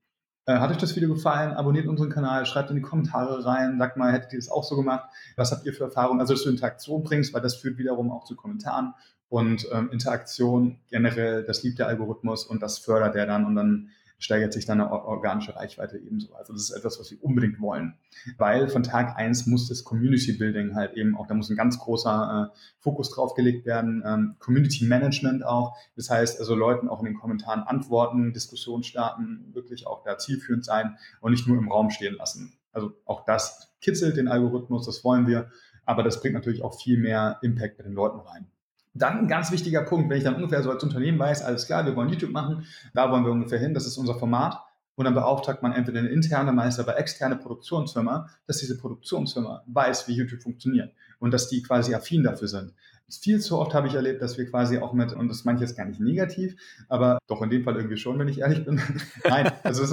äh, hat euch das Video gefallen? Abonniert unseren Kanal, schreibt in die Kommentare rein, sagt mal, hättet ihr das auch so gemacht? Was habt ihr für Erfahrungen? Also, dass du Interaktion bringst, weil das führt wiederum auch zu Kommentaren und ähm, Interaktion generell, das liebt der Algorithmus und das fördert er dann und dann steigert sich dann eine organische Reichweite ebenso. Also das ist etwas, was wir unbedingt wollen. Weil von Tag eins muss das Community Building halt eben auch, da muss ein ganz großer äh, Fokus drauf gelegt werden, ähm, Community Management auch. Das heißt also Leuten auch in den Kommentaren antworten, Diskussionen starten, wirklich auch da zielführend sein und nicht nur im Raum stehen lassen. Also auch das kitzelt den Algorithmus, das wollen wir, aber das bringt natürlich auch viel mehr Impact bei den Leuten rein. Dann ein ganz wichtiger Punkt, wenn ich dann ungefähr so als Unternehmen weiß, alles klar, wir wollen YouTube machen, da wollen wir ungefähr hin, das ist unser Format. Und dann beauftragt man entweder eine interne, meist aber externe Produktionsfirma, dass diese Produktionsfirma weiß, wie YouTube funktioniert und dass die quasi affin dafür sind viel zu oft habe ich erlebt, dass wir quasi auch mit, und das ich jetzt gar nicht negativ, aber doch in dem Fall irgendwie schon, wenn ich ehrlich bin. (laughs) Nein, also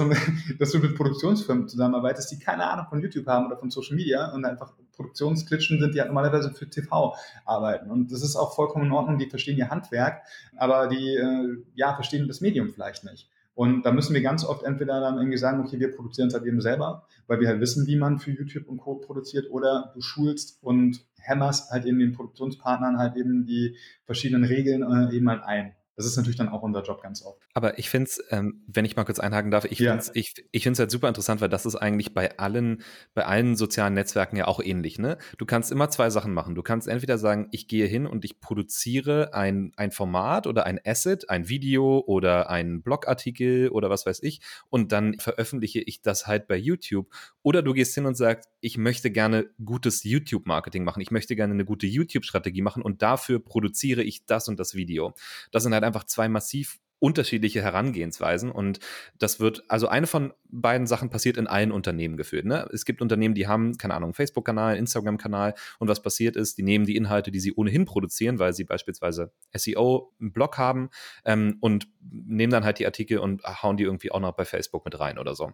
dass du mit Produktionsfirmen zusammenarbeitest, die keine Ahnung von YouTube haben oder von Social Media und einfach Produktionsklitschen sind, die halt normalerweise für TV arbeiten. Und das ist auch vollkommen in Ordnung, die verstehen ihr Handwerk, aber die äh, ja, verstehen das Medium vielleicht nicht. Und da müssen wir ganz oft entweder dann irgendwie sagen, okay, wir produzieren es halt eben selber, weil wir halt wissen, wie man für YouTube und Co. produziert, oder du schulst und hämmerst halt eben den Produktionspartnern halt eben die verschiedenen Regeln äh, eben mal ein. Das ist natürlich dann auch unser Job ganz oft. Aber ich finde es, ähm, wenn ich mal kurz einhaken darf, ich ja. finde es ich, ich find's halt super interessant, weil das ist eigentlich bei allen, bei allen sozialen Netzwerken ja auch ähnlich. Ne? Du kannst immer zwei Sachen machen. Du kannst entweder sagen, ich gehe hin und ich produziere ein, ein Format oder ein Asset, ein Video oder einen Blogartikel oder was weiß ich und dann veröffentliche ich das halt bei YouTube. Oder du gehst hin und sagst, ich möchte gerne gutes YouTube-Marketing machen. Ich möchte gerne eine gute YouTube-Strategie machen und dafür produziere ich das und das Video. Das sind halt einfach zwei massiv unterschiedliche Herangehensweisen und das wird, also eine von beiden Sachen passiert in allen Unternehmen geführt. Ne? Es gibt Unternehmen, die haben, keine Ahnung, Facebook-Kanal, Instagram-Kanal und was passiert ist, die nehmen die Inhalte, die sie ohnehin produzieren, weil sie beispielsweise SEO, einen Blog haben ähm, und nehmen dann halt die Artikel und hauen die irgendwie auch noch bei Facebook mit rein oder so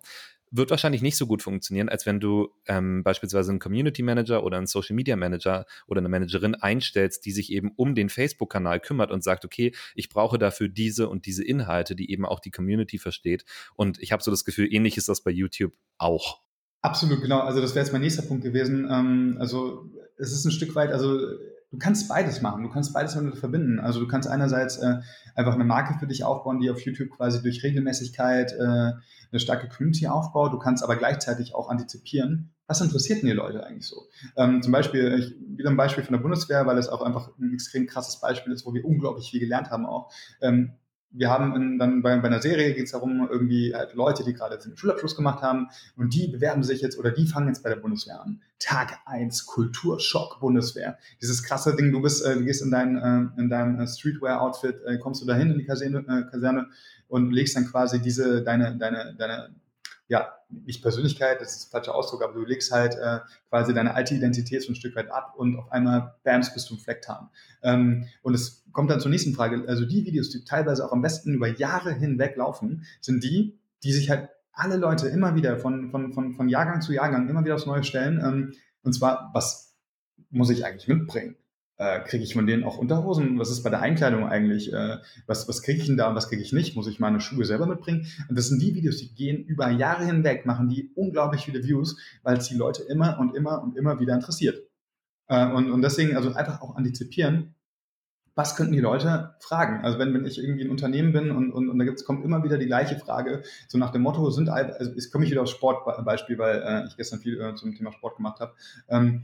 wird wahrscheinlich nicht so gut funktionieren, als wenn du ähm, beispielsweise einen Community Manager oder einen Social Media Manager oder eine Managerin einstellst, die sich eben um den Facebook-Kanal kümmert und sagt, okay, ich brauche dafür diese und diese Inhalte, die eben auch die Community versteht. Und ich habe so das Gefühl, ähnlich ist das bei YouTube auch. Absolut, genau. Also das wäre jetzt mein nächster Punkt gewesen. Ähm, also es ist ein Stück weit, also du kannst beides machen. Du kannst beides miteinander verbinden. Also du kannst einerseits äh, einfach eine Marke für dich aufbauen, die auf YouTube quasi durch Regelmäßigkeit äh, eine starke Community aufbaut. Du kannst aber gleichzeitig auch antizipieren, was interessiert denn die Leute eigentlich so? Ähm, zum Beispiel, ich, wieder ein Beispiel von der Bundeswehr, weil es auch einfach ein extrem krasses Beispiel ist, wo wir unglaublich viel gelernt haben auch. Ähm, wir haben in, dann bei, bei einer Serie geht es darum, irgendwie halt Leute, die gerade den Schulabschluss gemacht haben und die bewerben sich jetzt oder die fangen jetzt bei der Bundeswehr an. Tag eins Kulturschock Bundeswehr. Dieses krasse Ding, du bist, äh, du gehst in dein, äh, in deinem äh, Streetwear-Outfit, äh, kommst du dahin in die Kaserne, äh, Kaserne und legst dann quasi diese, deine, deine, deine ja, nicht Persönlichkeit, das ist ein falscher Ausdruck, aber du legst halt äh, quasi deine alte Identität so ein Stück weit ab und auf einmal, bams, bist du ein Flecktarn. Ähm, und es kommt dann zur nächsten Frage. Also die Videos, die teilweise auch am besten über Jahre hinweg laufen, sind die, die sich halt alle Leute immer wieder von, von, von, von Jahrgang zu Jahrgang immer wieder aufs Neue stellen. Ähm, und zwar, was muss ich eigentlich mitbringen? Äh, kriege ich von denen auch Unterhosen? Was ist bei der Einkleidung eigentlich? Äh, was was kriege ich denn da und was kriege ich nicht? Muss ich meine Schuhe selber mitbringen? Und das sind die Videos, die gehen über Jahre hinweg, machen die unglaublich viele Views, weil es die Leute immer und immer und immer wieder interessiert. Äh, und, und deswegen also einfach auch antizipieren, was könnten die Leute fragen? Also wenn, wenn ich irgendwie ein Unternehmen bin und, und, und da gibt's, kommt immer wieder die gleiche Frage, so nach dem Motto, sind also jetzt komme ich wieder aufs Sportbeispiel, weil äh, ich gestern viel äh, zum Thema Sport gemacht habe. Ähm,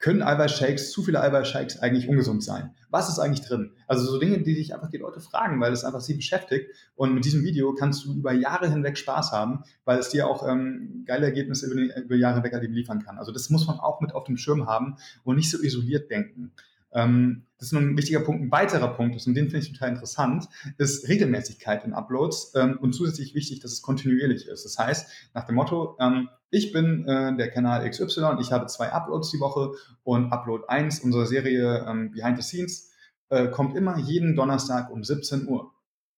können Eiweißshakes, zu viele Eiweißshakes eigentlich ungesund sein? Was ist eigentlich drin? Also so Dinge, die sich einfach die Leute fragen, weil es einfach sie beschäftigt. Und mit diesem Video kannst du über Jahre hinweg Spaß haben, weil es dir auch ähm, geile Ergebnisse über, über Jahre hinweg liefern kann. Also das muss man auch mit auf dem Schirm haben und nicht so isoliert denken. Ähm, das ist nur ein wichtiger Punkt. Ein weiterer Punkt ist, und den finde ich total interessant, ist Regelmäßigkeit in Uploads ähm, und zusätzlich wichtig, dass es kontinuierlich ist. Das heißt, nach dem Motto, ähm, ich bin äh, der Kanal XY, ich habe zwei Uploads die Woche und Upload 1 unserer Serie ähm, Behind the Scenes äh, kommt immer jeden Donnerstag um 17 Uhr.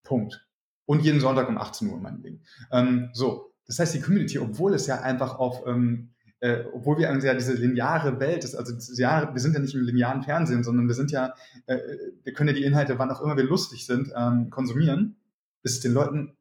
Punkt. Und jeden Sonntag um 18 Uhr, meinetwegen. Ähm, so, das heißt, die Community, obwohl es ja einfach auf ähm, äh, obwohl wir ja diese lineare Welt ist, also ja, wir sind ja nicht im linearen Fernsehen, sondern wir sind ja, äh, wir können ja die Inhalte, wann auch immer wir lustig sind, ähm, konsumieren, ist den Leuten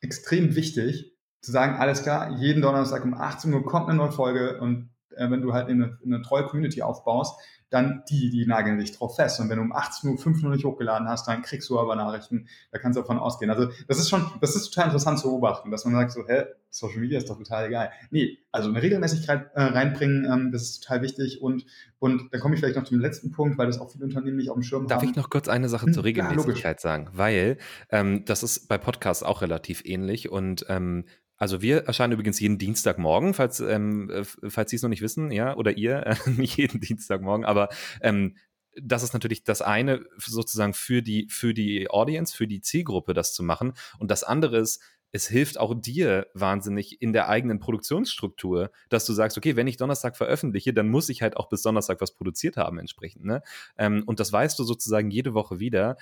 extrem wichtig, zu sagen, alles klar, jeden Donnerstag um 18 Uhr kommt eine neue Folge und äh, wenn du halt eine, eine treue Community aufbaust, dann die, die nageln dich drauf fest. Und wenn du um 18 Uhr 5 Uhr nicht hochgeladen hast, dann kriegst du aber Nachrichten, da kannst du davon ausgehen. Also das ist schon, das ist total interessant zu beobachten, dass man sagt so, hä, Social Media ist doch total geil. Nee, also eine Regelmäßigkeit äh, reinbringen, ähm, das ist total wichtig. Und, und dann komme ich vielleicht noch zum letzten Punkt, weil das auch viele Unternehmen nicht auf dem Schirm Darf haben. Darf ich noch kurz eine Sache hm, zur Regelmäßigkeit ja, sagen? Weil ähm, das ist bei Podcasts auch relativ ähnlich und ähm, also wir erscheinen übrigens jeden Dienstagmorgen, falls, ähm, äh, falls Sie es noch nicht wissen, ja, oder ihr, (laughs) äh, nicht jeden Dienstagmorgen, aber ähm, das ist natürlich das eine sozusagen für die, für die Audience, für die Zielgruppe, das zu machen. Und das andere ist, es hilft auch dir wahnsinnig in der eigenen Produktionsstruktur, dass du sagst, okay, wenn ich Donnerstag veröffentliche, dann muss ich halt auch bis Donnerstag was produziert haben entsprechend. Ne? Ähm, und das weißt du sozusagen jede Woche wieder.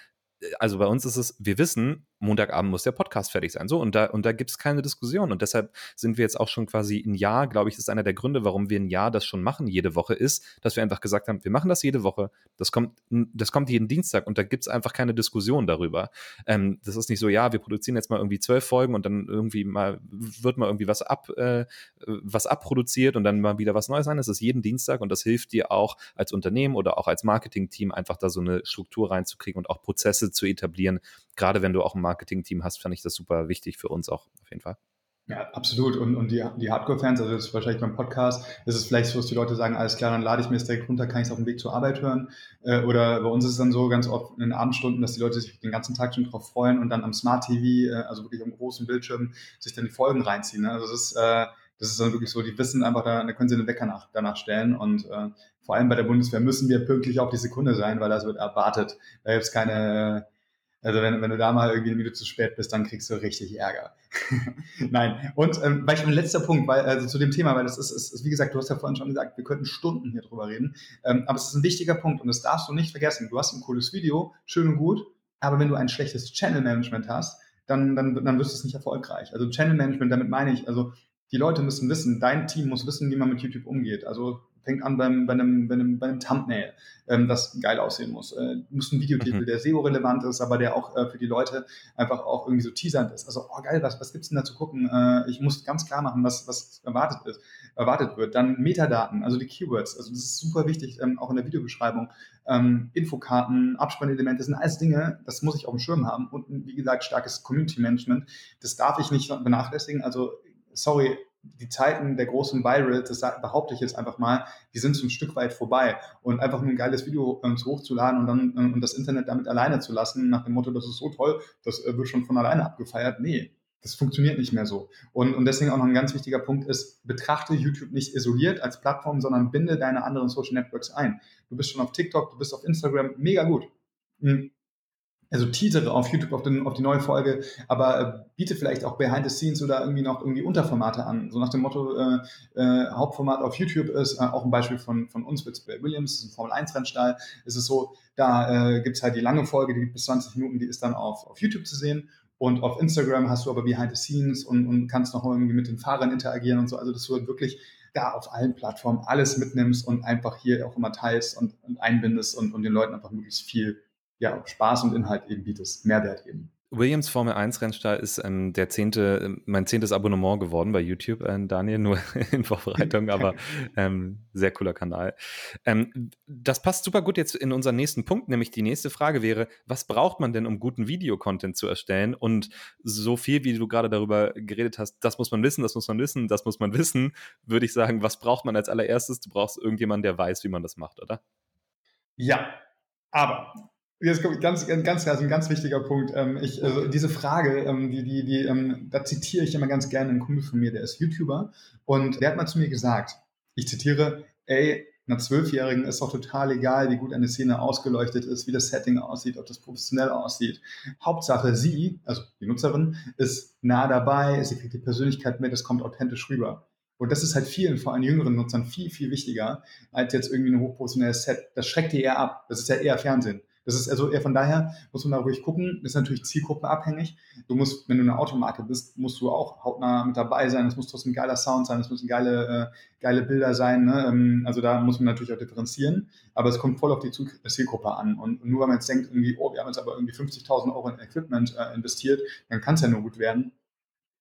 Also bei uns ist es, wir wissen, Montagabend muss der Podcast fertig sein. So, und da, und da gibt es keine Diskussion. Und deshalb sind wir jetzt auch schon quasi ein Jahr, glaube ich, ist einer der Gründe, warum wir ein Jahr das schon machen, jede Woche, ist, dass wir einfach gesagt haben, wir machen das jede Woche. Das kommt, das kommt jeden Dienstag und da gibt es einfach keine Diskussion darüber. Ähm, das ist nicht so, ja, wir produzieren jetzt mal irgendwie zwölf Folgen und dann irgendwie mal wird mal irgendwie was ab, äh, was abproduziert und dann mal wieder was Neues sein. Das ist jeden Dienstag und das hilft dir auch als Unternehmen oder auch als Marketing-Team einfach da so eine Struktur reinzukriegen und auch Prozesse zu etablieren, gerade wenn du auch ein Marketing-Team hast, fand ich das super wichtig für uns auch auf jeden Fall. Ja, absolut. Und, und die, die Hardcore-Fans, also das ist wahrscheinlich beim Podcast, ist es vielleicht so, dass die Leute sagen, alles klar, dann lade ich mir das direkt runter, kann ich es auf dem Weg zur Arbeit hören. Äh, oder bei uns ist es dann so ganz oft in den Abendstunden, dass die Leute sich den ganzen Tag schon drauf freuen und dann am Smart TV, äh, also wirklich am großen Bildschirm, sich dann die Folgen reinziehen. Ne? Also das ist, äh, das ist dann wirklich so, die wissen einfach, da, da können sie einen Wecker nach, danach stellen. Und äh, vor allem bei der Bundeswehr müssen wir pünktlich auf die Sekunde sein, weil das wird erwartet. Da gibt es keine also wenn, wenn du da mal irgendwie eine Minute zu spät bist, dann kriegst du richtig Ärger. (laughs) Nein. Und ähm, weil ich mein letzter Punkt, weil, also zu dem Thema, weil das ist, ist, ist, wie gesagt, du hast ja vorhin schon gesagt, wir könnten Stunden hier drüber reden. Ähm, aber es ist ein wichtiger Punkt und das darfst du nicht vergessen. Du hast ein cooles Video, schön und gut, aber wenn du ein schlechtes Channel-Management hast, dann, dann, dann wirst du es nicht erfolgreich. Also Channel-Management, damit meine ich, also die Leute müssen wissen, dein Team muss wissen, wie man mit YouTube umgeht. Also fängt an beim, bei, einem, bei, einem, bei einem Thumbnail, ähm, das geil aussehen muss. Äh, muss ein Videotitel, mhm. der SEO-relevant ist, aber der auch äh, für die Leute einfach auch irgendwie so teasernd ist. Also, oh geil, was, was gibt's denn da zu gucken? Äh, ich muss ganz klar machen, was, was erwartet ist, erwartet wird. Dann Metadaten, also die Keywords. Also das ist super wichtig, ähm, auch in der Videobeschreibung. Ähm, Infokarten, Abspannelemente, sind alles Dinge, das muss ich auf dem Schirm haben. Und wie gesagt, starkes Community-Management. Das darf ich nicht vernachlässigen. Also, sorry, die Zeiten der großen Virals, das behaupte ich jetzt einfach mal, die sind so ein Stück weit vorbei. Und einfach nur ein geiles Video äh, hochzuladen und dann äh, und das Internet damit alleine zu lassen, nach dem Motto, das ist so toll, das äh, wird schon von alleine abgefeiert. Nee, das funktioniert nicht mehr so. Und, und deswegen auch noch ein ganz wichtiger Punkt ist, betrachte YouTube nicht isoliert als Plattform, sondern binde deine anderen Social Networks ein. Du bist schon auf TikTok, du bist auf Instagram, mega gut. Hm also teasere auf YouTube auf, den, auf die neue Folge, aber äh, biete vielleicht auch Behind the Scenes oder irgendwie noch irgendwie Unterformate an. So nach dem Motto, äh, äh, Hauptformat auf YouTube ist, äh, auch ein Beispiel von, von uns mit Williams, das ist ein Formel-1-Rennstall, ist es so, da äh, gibt halt die lange Folge, die gibt bis 20 Minuten, die ist dann auf, auf YouTube zu sehen. Und auf Instagram hast du aber Behind the Scenes und, und kannst noch irgendwie mit den Fahrern interagieren und so. Also dass du wirklich da auf allen Plattformen alles mitnimmst und einfach hier auch immer teilst und, und einbindest und, und den Leuten einfach möglichst viel ja, Spaß und Inhalt eben bietest, Mehrwert eben. Williams Formel 1 Rennstall ist ähm, der zehnte, mein zehntes Abonnement geworden bei YouTube, äh, Daniel, nur (laughs) in Vorbereitung, aber (laughs) ähm, sehr cooler Kanal. Ähm, das passt super gut jetzt in unseren nächsten Punkt, nämlich die nächste Frage wäre, was braucht man denn, um guten Videocontent zu erstellen? Und so viel, wie du gerade darüber geredet hast, das muss man wissen, das muss man wissen, das muss man wissen, würde ich sagen, was braucht man als allererstes? Du brauchst irgendjemanden, der weiß, wie man das macht, oder? Ja, aber Jetzt kommt ganz, ganz, also ein ganz wichtiger Punkt. Ähm, ich, also diese Frage, ähm, die, die, die, ähm, da zitiere ich immer ganz gerne einen Kumpel von mir, der ist YouTuber und der hat mal zu mir gesagt, ich zitiere, ey, einer Zwölfjährigen ist doch total egal, wie gut eine Szene ausgeleuchtet ist, wie das Setting aussieht, ob das professionell aussieht. Hauptsache sie, also die Nutzerin, ist nah dabei, sie kriegt die Persönlichkeit mit, es kommt authentisch rüber. Und das ist halt vielen, vor allem jüngeren Nutzern, viel, viel wichtiger als jetzt irgendwie ein hochprofessionelles Set. Das schreckt die eher ab. Das ist ja eher Fernsehen. Das ist also eher von daher, muss man da ruhig gucken. Das ist natürlich zielgruppenabhängig. Du musst, wenn du eine Automarke bist, musst du auch hautnah mit dabei sein. Es muss trotzdem geiler Sound sein, es müssen geile, äh, geile Bilder sein. Ne? Ähm, also da muss man natürlich auch differenzieren. Aber es kommt voll auf die Zielgruppe an. Und nur weil man jetzt denkt, irgendwie, oh, wir haben jetzt aber irgendwie 50.000 Euro in Equipment äh, investiert, dann kann es ja nur gut werden.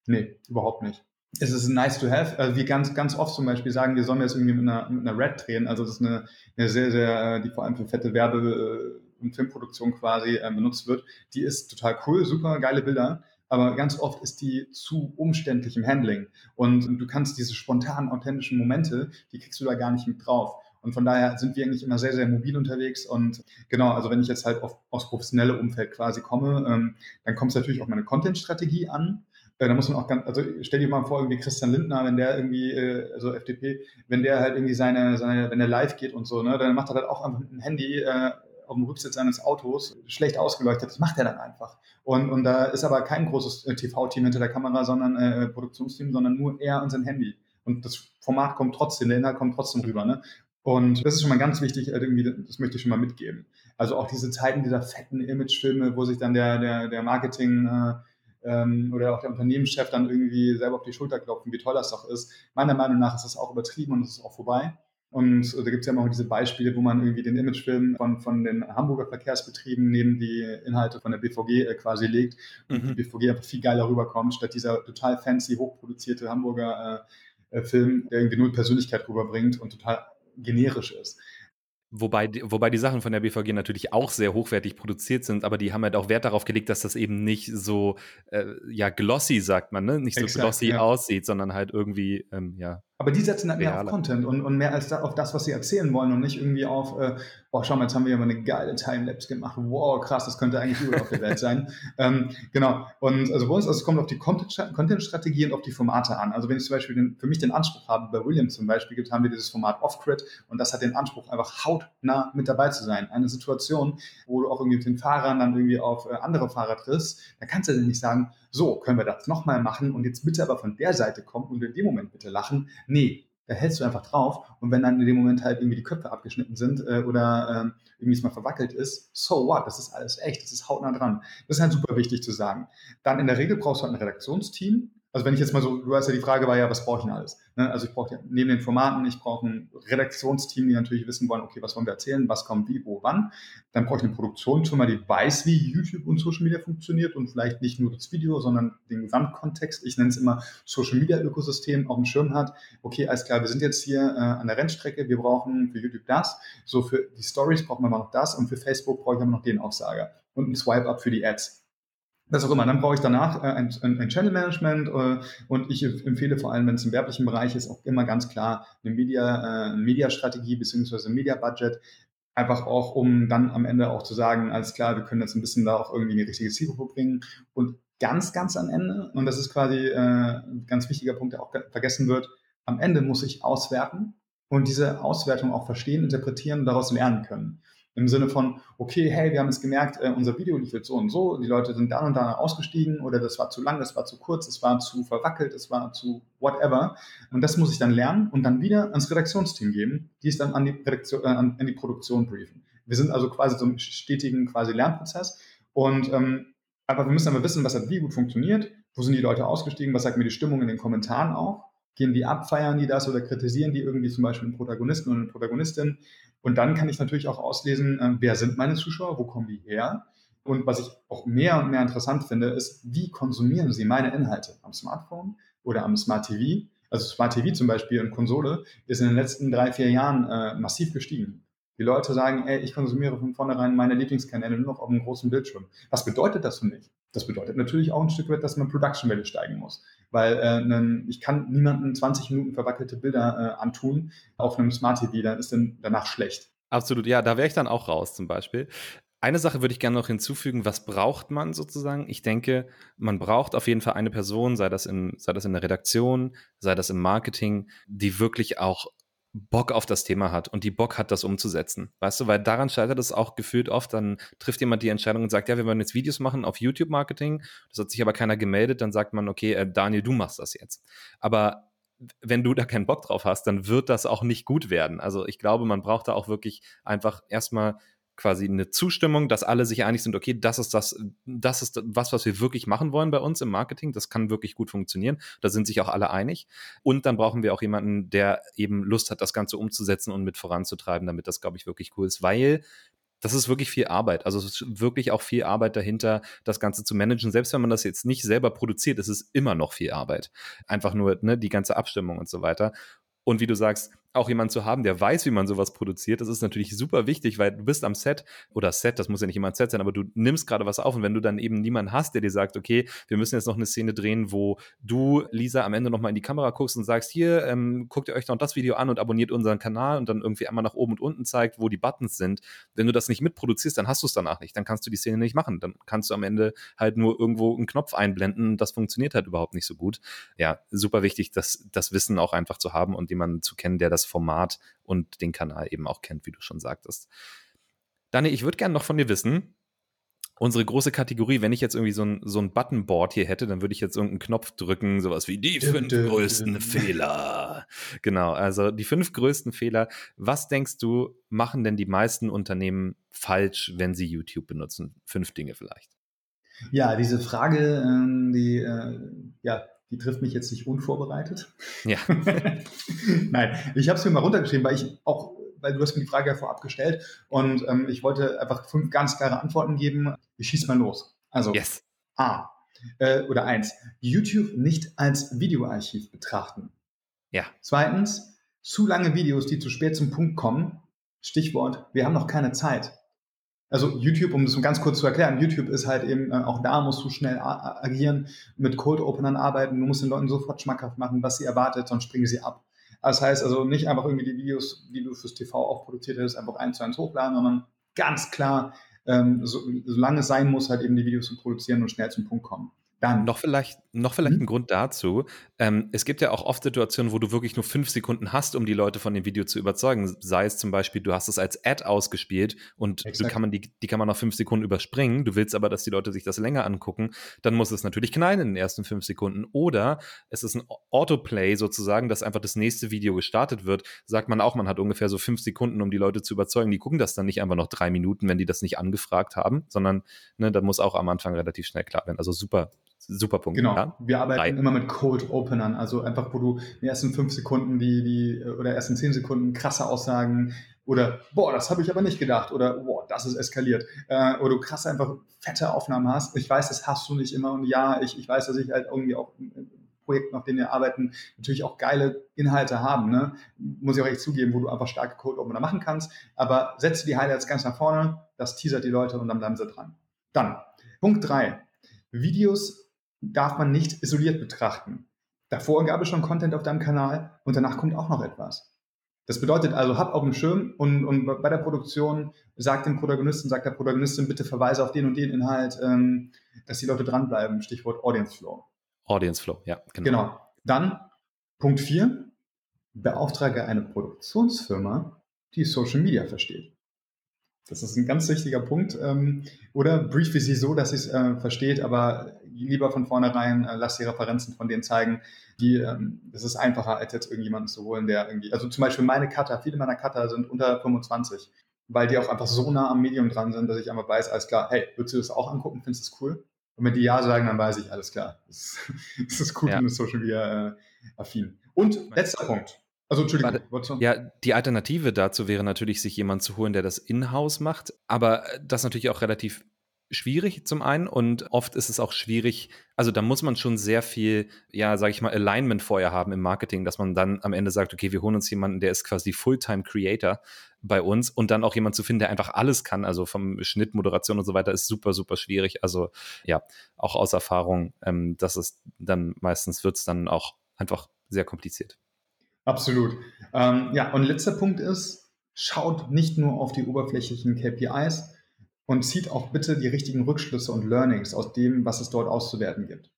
Nee, überhaupt nicht es ist nice to have. Also wie ganz, ganz oft zum Beispiel sagen, wir sollen jetzt irgendwie mit einer, mit einer Red drehen. Also das ist eine, eine sehr, sehr, äh, die vor allem für fette Werbe- und Filmproduktion quasi äh, benutzt wird. Die ist total cool, super geile Bilder. Aber ganz oft ist die zu umständlich im Handling. Und du kannst diese spontanen, authentischen Momente, die kriegst du da gar nicht mit drauf. Und von daher sind wir eigentlich immer sehr, sehr mobil unterwegs. Und genau, also wenn ich jetzt halt auf, aufs professionelle Umfeld quasi komme, ähm, dann kommt es natürlich auf meine Content-Strategie an. Äh, da muss man auch ganz, also stell dir mal vor, irgendwie Christian Lindner, wenn der irgendwie, äh, also FDP, wenn der halt irgendwie seine, seine, wenn er live geht und so, ne, dann macht er halt auch einfach ein Handy äh, auf dem Rücksitz seines Autos schlecht ausgeleuchtet. Das macht er dann einfach. Und, und da ist aber kein großes äh, TV-Team hinter der Kamera, sondern äh, Produktionsteam, sondern nur er und sein Handy. Und das Format kommt trotzdem, der Inhalt kommt trotzdem rüber. Ne? Und das ist schon mal ganz wichtig, äh, irgendwie, das möchte ich schon mal mitgeben. Also auch diese Zeiten dieser fetten Imagefilme, wo sich dann der, der, der Marketing äh, ähm, oder auch der Unternehmenschef dann irgendwie selber auf die Schulter klopfen, wie toll das doch ist. Meiner Meinung nach ist das auch übertrieben und es ist auch vorbei. Und da gibt es ja immer auch diese Beispiele, wo man irgendwie den Imagefilm von, von den Hamburger Verkehrsbetrieben neben die Inhalte von der BVG äh, quasi legt und mhm. die BVG einfach viel geiler rüberkommt, statt dieser total fancy, hochproduzierte Hamburger äh, äh, Film, der irgendwie null Persönlichkeit rüberbringt und total generisch ist. Wobei, wobei die Sachen von der BVG natürlich auch sehr hochwertig produziert sind, aber die haben halt auch Wert darauf gelegt, dass das eben nicht so, äh, ja, glossy, sagt man, ne? Nicht so Exakt, glossy ja. aussieht, sondern halt irgendwie, ähm, ja, aber die setzen halt mehr auf Content und, und mehr als da, auf das, was sie erzählen wollen und nicht irgendwie auf, äh, boah, schau mal, jetzt haben wir ja mal eine geile Timelapse gemacht. Wow, krass, das könnte eigentlich überall auf der Welt sein. (laughs) ähm, genau. Und also bei uns, also es kommt auf die Content-Strategie und auf die Formate an. Also wenn ich zum Beispiel den, für mich den Anspruch habe, bei Williams zum Beispiel gibt, haben wir dieses Format Off-Grid und das hat den Anspruch, einfach hautnah mit dabei zu sein. Eine Situation, wo du auch irgendwie mit den Fahrern dann irgendwie auf äh, andere Fahrer triffst, da kannst du dann nicht sagen, so, können wir das nochmal machen und jetzt bitte aber von der Seite kommen und in dem Moment bitte lachen. Nee, da hältst du einfach drauf und wenn dann in dem Moment halt irgendwie die Köpfe abgeschnitten sind äh, oder ähm, irgendwie es mal verwackelt ist, so what, das ist alles echt, das ist hautnah dran. Das ist halt super wichtig zu sagen. Dann in der Regel brauchst du halt ein Redaktionsteam, also wenn ich jetzt mal so, du hast ja die Frage war ja, was brauche ich denn alles? Ne? Also ich brauche neben den Formaten, ich brauche ein Redaktionsteam, die natürlich wissen wollen, okay, was wollen wir erzählen, was kommt wie, wo, wann. Dann brauche ich eine Produktionsfirma, die weiß, wie YouTube und Social Media funktioniert und vielleicht nicht nur das Video, sondern den Gesamtkontext. Ich nenne es immer Social Media Ökosystem auf dem Schirm hat. Okay, alles klar, wir sind jetzt hier äh, an der Rennstrecke, wir brauchen für YouTube das, so für die Stories brauchen wir mal noch das und für Facebook brauche ich aber noch den Aufsager und ein Swipe-Up für die Ads was auch immer. Dann brauche ich danach äh, ein, ein, Channel Management äh, und ich empfehle vor allem, wenn es im werblichen Bereich ist, auch immer ganz klar eine Media, äh, Media-Strategie bzw. Media-Budget. Einfach auch, um dann am Ende auch zu sagen, alles klar, wir können jetzt ein bisschen da auch irgendwie eine richtige Zielgruppe bringen. Und ganz, ganz am Ende, und das ist quasi äh, ein ganz wichtiger Punkt, der auch vergessen wird, am Ende muss ich auswerten und diese Auswertung auch verstehen, interpretieren und daraus lernen können. Im Sinne von, okay, hey, wir haben jetzt gemerkt, äh, unser Video lief jetzt so und so, die Leute sind da und da ausgestiegen oder das war zu lang, das war zu kurz, das war zu verwackelt, das war zu whatever. Und das muss ich dann lernen und dann wieder ans Redaktionsteam geben, die es dann an die, Redaktion, äh, an, die Produktion briefen. Wir sind also quasi so einem stetigen quasi Lernprozess und ähm, aber wir müssen aber wissen, was hat wie gut funktioniert, wo sind die Leute ausgestiegen, was sagt mir die Stimmung in den Kommentaren auch gehen die ab, feiern die das oder kritisieren die irgendwie zum Beispiel einen Protagonisten oder eine Protagonistin. Und dann kann ich natürlich auch auslesen, äh, wer sind meine Zuschauer, wo kommen die her, Und was ich auch mehr und mehr interessant finde, ist, wie konsumieren Sie meine Inhalte? Am Smartphone oder am Smart TV? Also Smart TV zum Beispiel und Konsole ist in den letzten drei, vier Jahren äh, massiv gestiegen. Die Leute sagen, ey, ich konsumiere von vornherein meine Lieblingskanäle nur noch auf einem großen Bildschirm. Was bedeutet das für mich? Das bedeutet natürlich auch ein Stück weit, dass man Production Value steigen muss. Weil äh, ich kann niemanden 20 Minuten verwackelte Bilder äh, antun auf einem Smart TV, dann ist dann danach schlecht. Absolut, ja, da wäre ich dann auch raus zum Beispiel. Eine Sache würde ich gerne noch hinzufügen, was braucht man sozusagen? Ich denke, man braucht auf jeden Fall eine Person, sei das, in, sei das in der Redaktion, sei das im Marketing, die wirklich auch Bock auf das Thema hat und die Bock hat, das umzusetzen. Weißt du, weil daran scheitert es auch gefühlt oft, dann trifft jemand die Entscheidung und sagt, ja, wir wollen jetzt Videos machen auf YouTube-Marketing, das hat sich aber keiner gemeldet, dann sagt man, okay, äh, Daniel, du machst das jetzt. Aber wenn du da keinen Bock drauf hast, dann wird das auch nicht gut werden. Also ich glaube, man braucht da auch wirklich einfach erstmal quasi eine Zustimmung, dass alle sich einig sind, okay, das ist das, das ist was, was wir wirklich machen wollen bei uns im Marketing. Das kann wirklich gut funktionieren. Da sind sich auch alle einig. Und dann brauchen wir auch jemanden, der eben Lust hat, das Ganze umzusetzen und mit voranzutreiben, damit das, glaube ich, wirklich cool ist, weil das ist wirklich viel Arbeit. Also es ist wirklich auch viel Arbeit dahinter, das Ganze zu managen. Selbst wenn man das jetzt nicht selber produziert, ist es immer noch viel Arbeit. Einfach nur ne, die ganze Abstimmung und so weiter. Und wie du sagst, auch jemand zu haben, der weiß, wie man sowas produziert, das ist natürlich super wichtig, weil du bist am Set oder Set, das muss ja nicht immer ein Set sein, aber du nimmst gerade was auf und wenn du dann eben niemanden hast, der dir sagt, okay, wir müssen jetzt noch eine Szene drehen, wo du, Lisa, am Ende nochmal in die Kamera guckst und sagst, hier, ähm, guckt ihr euch noch das Video an und abonniert unseren Kanal und dann irgendwie einmal nach oben und unten zeigt, wo die Buttons sind. Wenn du das nicht mitproduzierst, dann hast du es danach nicht, dann kannst du die Szene nicht machen, dann kannst du am Ende halt nur irgendwo einen Knopf einblenden, das funktioniert halt überhaupt nicht so gut. Ja, super wichtig, das, das Wissen auch einfach zu haben und jemanden zu kennen, der das Format und den Kanal eben auch kennt, wie du schon sagtest. Dani, ich würde gerne noch von dir wissen, unsere große Kategorie, wenn ich jetzt irgendwie so ein, so ein Buttonboard hier hätte, dann würde ich jetzt irgendeinen Knopf drücken, sowas wie die fünf größten Fehler. Genau, also die fünf größten Fehler. Was denkst du, machen denn die meisten Unternehmen falsch, wenn sie YouTube benutzen? Fünf Dinge vielleicht. Ja, diese Frage, ähm, die, äh, ja, die trifft mich jetzt nicht unvorbereitet. Ja. (laughs) Nein, ich habe es mir mal runtergeschrieben, weil ich auch, weil du hast mir die Frage ja vorab gestellt und ähm, ich wollte einfach fünf ganz klare Antworten geben. Ich schieß mal los. Also yes. A äh, oder eins, YouTube nicht als Videoarchiv betrachten. Ja. Zweitens, zu lange Videos, die zu spät zum Punkt kommen. Stichwort, wir haben noch keine Zeit. Also YouTube, um das ganz kurz zu erklären, YouTube ist halt eben, äh, auch da musst du schnell agieren, mit Cold Openern arbeiten, du musst den Leuten sofort schmackhaft machen, was sie erwartet, sonst springen sie ab. Das heißt also nicht einfach irgendwie die Videos, die du fürs TV auch produziert hast, einfach eins zu eins hochladen, sondern ganz klar, ähm, so, solange es sein muss, halt eben die Videos zu produzieren und schnell zum Punkt kommen. Dann. Noch vielleicht, noch vielleicht hm? ein Grund dazu. Ähm, es gibt ja auch oft Situationen, wo du wirklich nur fünf Sekunden hast, um die Leute von dem Video zu überzeugen. Sei es zum Beispiel, du hast es als Ad ausgespielt und du kann man die, die kann man nach fünf Sekunden überspringen. Du willst aber, dass die Leute sich das länger angucken. Dann muss es natürlich knallen in den ersten fünf Sekunden. Oder es ist ein Autoplay sozusagen, dass einfach das nächste Video gestartet wird. Sagt man auch, man hat ungefähr so fünf Sekunden, um die Leute zu überzeugen. Die gucken das dann nicht einfach noch drei Minuten, wenn die das nicht angefragt haben, sondern ne, da muss auch am Anfang relativ schnell klar werden. Also super, Super Punkt. Genau. Ja? Wir arbeiten Drei. immer mit Cold Openern, also einfach, wo du in den ersten fünf Sekunden die, die oder ersten zehn Sekunden krasse Aussagen oder boah, das habe ich aber nicht gedacht oder boah, das ist eskaliert äh, oder du krass einfach fette Aufnahmen hast. Ich weiß, das hast du nicht immer und ja, ich, ich weiß, dass ich halt irgendwie auch Projekten, auf denen wir arbeiten, natürlich auch geile Inhalte haben. Ne? Muss ich auch echt zugeben, wo du einfach starke Cold Opener machen kannst. Aber setze die Highlights ganz nach vorne, das teasert die Leute und dann bleiben sie dran. Dann, Punkt drei. Videos darf man nicht isoliert betrachten. Davor gab es schon Content auf deinem Kanal und danach kommt auch noch etwas. Das bedeutet also, hab auf dem Schirm und, und bei der Produktion sagt dem Protagonisten, sagt der Protagonistin, bitte verweise auf den und den Inhalt, ähm, dass die Leute dranbleiben. Stichwort Audience Flow. Audience Flow, ja, genau. Genau. Dann Punkt 4, beauftrage eine Produktionsfirma, die Social Media versteht. Das ist ein ganz wichtiger Punkt. Ähm, oder briefe sie so, dass sie es äh, versteht, aber lieber von vornherein äh, lass die Referenzen von denen zeigen. Die, ähm, das ist einfacher, als jetzt irgendjemanden zu holen, der irgendwie, also zum Beispiel meine Cutter, viele meiner Cutter sind unter 25, weil die auch einfach so nah am Medium dran sind, dass ich einfach weiß, alles klar, hey, würdest du das auch angucken, findest du das cool? Und wenn die Ja sagen, dann weiß ich, alles klar, das, (laughs) das ist cool ja. und ist Social Media äh, affin. Und letzter Punkt. Also Entschuldigung. Warte, ja, die Alternative dazu wäre natürlich, sich jemanden zu holen, der das in-house macht. Aber das natürlich auch relativ schwierig zum einen und oft ist es auch schwierig, also da muss man schon sehr viel, ja, sage ich mal, Alignment vorher haben im Marketing, dass man dann am Ende sagt, okay, wir holen uns jemanden, der ist quasi Fulltime Creator bei uns und dann auch jemand zu finden, der einfach alles kann, also vom Schnitt, Moderation und so weiter, ist super, super schwierig. Also ja, auch aus Erfahrung, ähm, dass es dann meistens wird es dann auch einfach sehr kompliziert. Absolut. Ähm, ja, und letzter Punkt ist, schaut nicht nur auf die oberflächlichen KPIs, und zieht auch bitte die richtigen Rückschlüsse und Learnings aus dem, was es dort auszuwerten gibt.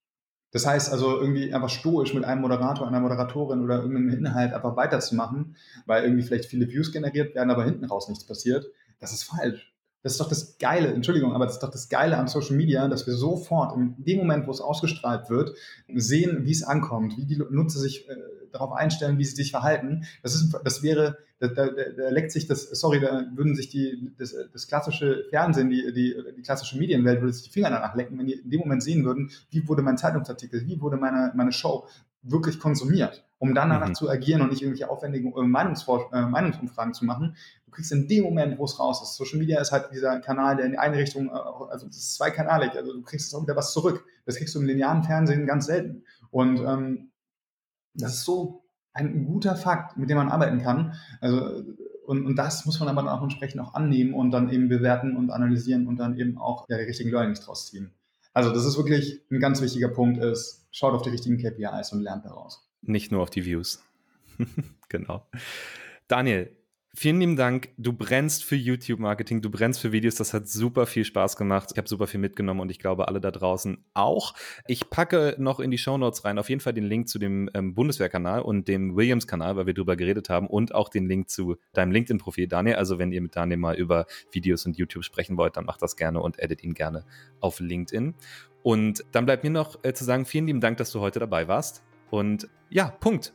Das heißt also irgendwie einfach stoisch mit einem Moderator, einer Moderatorin oder irgendeinem Inhalt einfach weiterzumachen, weil irgendwie vielleicht viele Views generiert werden, aber hinten raus nichts passiert, das ist falsch. Das ist doch das Geile, Entschuldigung, aber das ist doch das Geile an Social Media, dass wir sofort in dem Moment, wo es ausgestrahlt wird, sehen, wie es ankommt, wie die Nutzer sich äh, darauf einstellen, wie sie sich verhalten. Das, ist, das wäre, da, da, da leckt sich das, sorry, da würden sich die, das, das klassische Fernsehen, die, die, die klassische Medienwelt würde sich die Finger danach lecken, wenn die in dem Moment sehen würden, wie wurde mein Zeitungsartikel, wie wurde meine, meine Show wirklich konsumiert, um dann danach mhm. zu agieren und nicht irgendwelche aufwendigen äh, Meinungsvor äh, Meinungsumfragen zu machen. Kriegst in dem Moment, wo es raus ist. Social Media ist halt dieser Kanal, der in die eine Richtung, äh, also es ist zweikanalig, also du kriegst auch wieder was zurück. Das kriegst du im linearen Fernsehen ganz selten. Und ähm, das ist so ein guter Fakt, mit dem man arbeiten kann. Also, und, und das muss man aber dann auch entsprechend auch annehmen und dann eben bewerten und analysieren und dann eben auch ja, die richtigen Learnings draus ziehen. Also das ist wirklich ein ganz wichtiger Punkt ist, schaut auf die richtigen KPIs und lernt daraus. Nicht nur auf die Views. (laughs) genau. Daniel, Vielen lieben Dank. Du brennst für YouTube-Marketing, du brennst für Videos. Das hat super viel Spaß gemacht. Ich habe super viel mitgenommen und ich glaube, alle da draußen auch. Ich packe noch in die Show Notes rein auf jeden Fall den Link zu dem ähm, Bundeswehrkanal und dem Williams-Kanal, weil wir drüber geredet haben und auch den Link zu deinem LinkedIn-Profil, Daniel. Also, wenn ihr mit Daniel mal über Videos und YouTube sprechen wollt, dann macht das gerne und edit ihn gerne auf LinkedIn. Und dann bleibt mir noch äh, zu sagen, vielen lieben Dank, dass du heute dabei warst. Und ja, Punkt.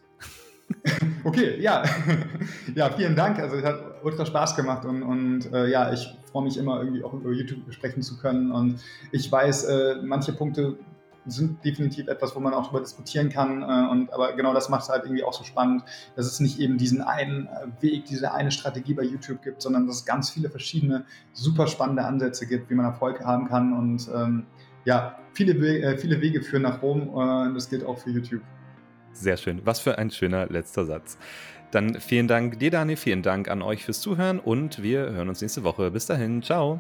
(laughs) Okay, ja. (laughs) Ja, vielen Dank. Also es hat ultra Spaß gemacht und, und äh, ja, ich freue mich immer irgendwie auch über YouTube sprechen zu können. Und ich weiß, äh, manche Punkte sind definitiv etwas, wo man auch darüber diskutieren kann. Äh, und, aber genau das macht es halt irgendwie auch so spannend, dass es nicht eben diesen einen äh, Weg, diese eine Strategie bei YouTube gibt, sondern dass es ganz viele verschiedene, super spannende Ansätze gibt, wie man Erfolg haben kann. Und ähm, ja, viele, We äh, viele Wege führen nach Rom. Äh, das gilt auch für YouTube. Sehr schön. Was für ein schöner letzter Satz. Dann vielen Dank dir, Dani, vielen Dank an euch fürs Zuhören und wir hören uns nächste Woche. Bis dahin, ciao.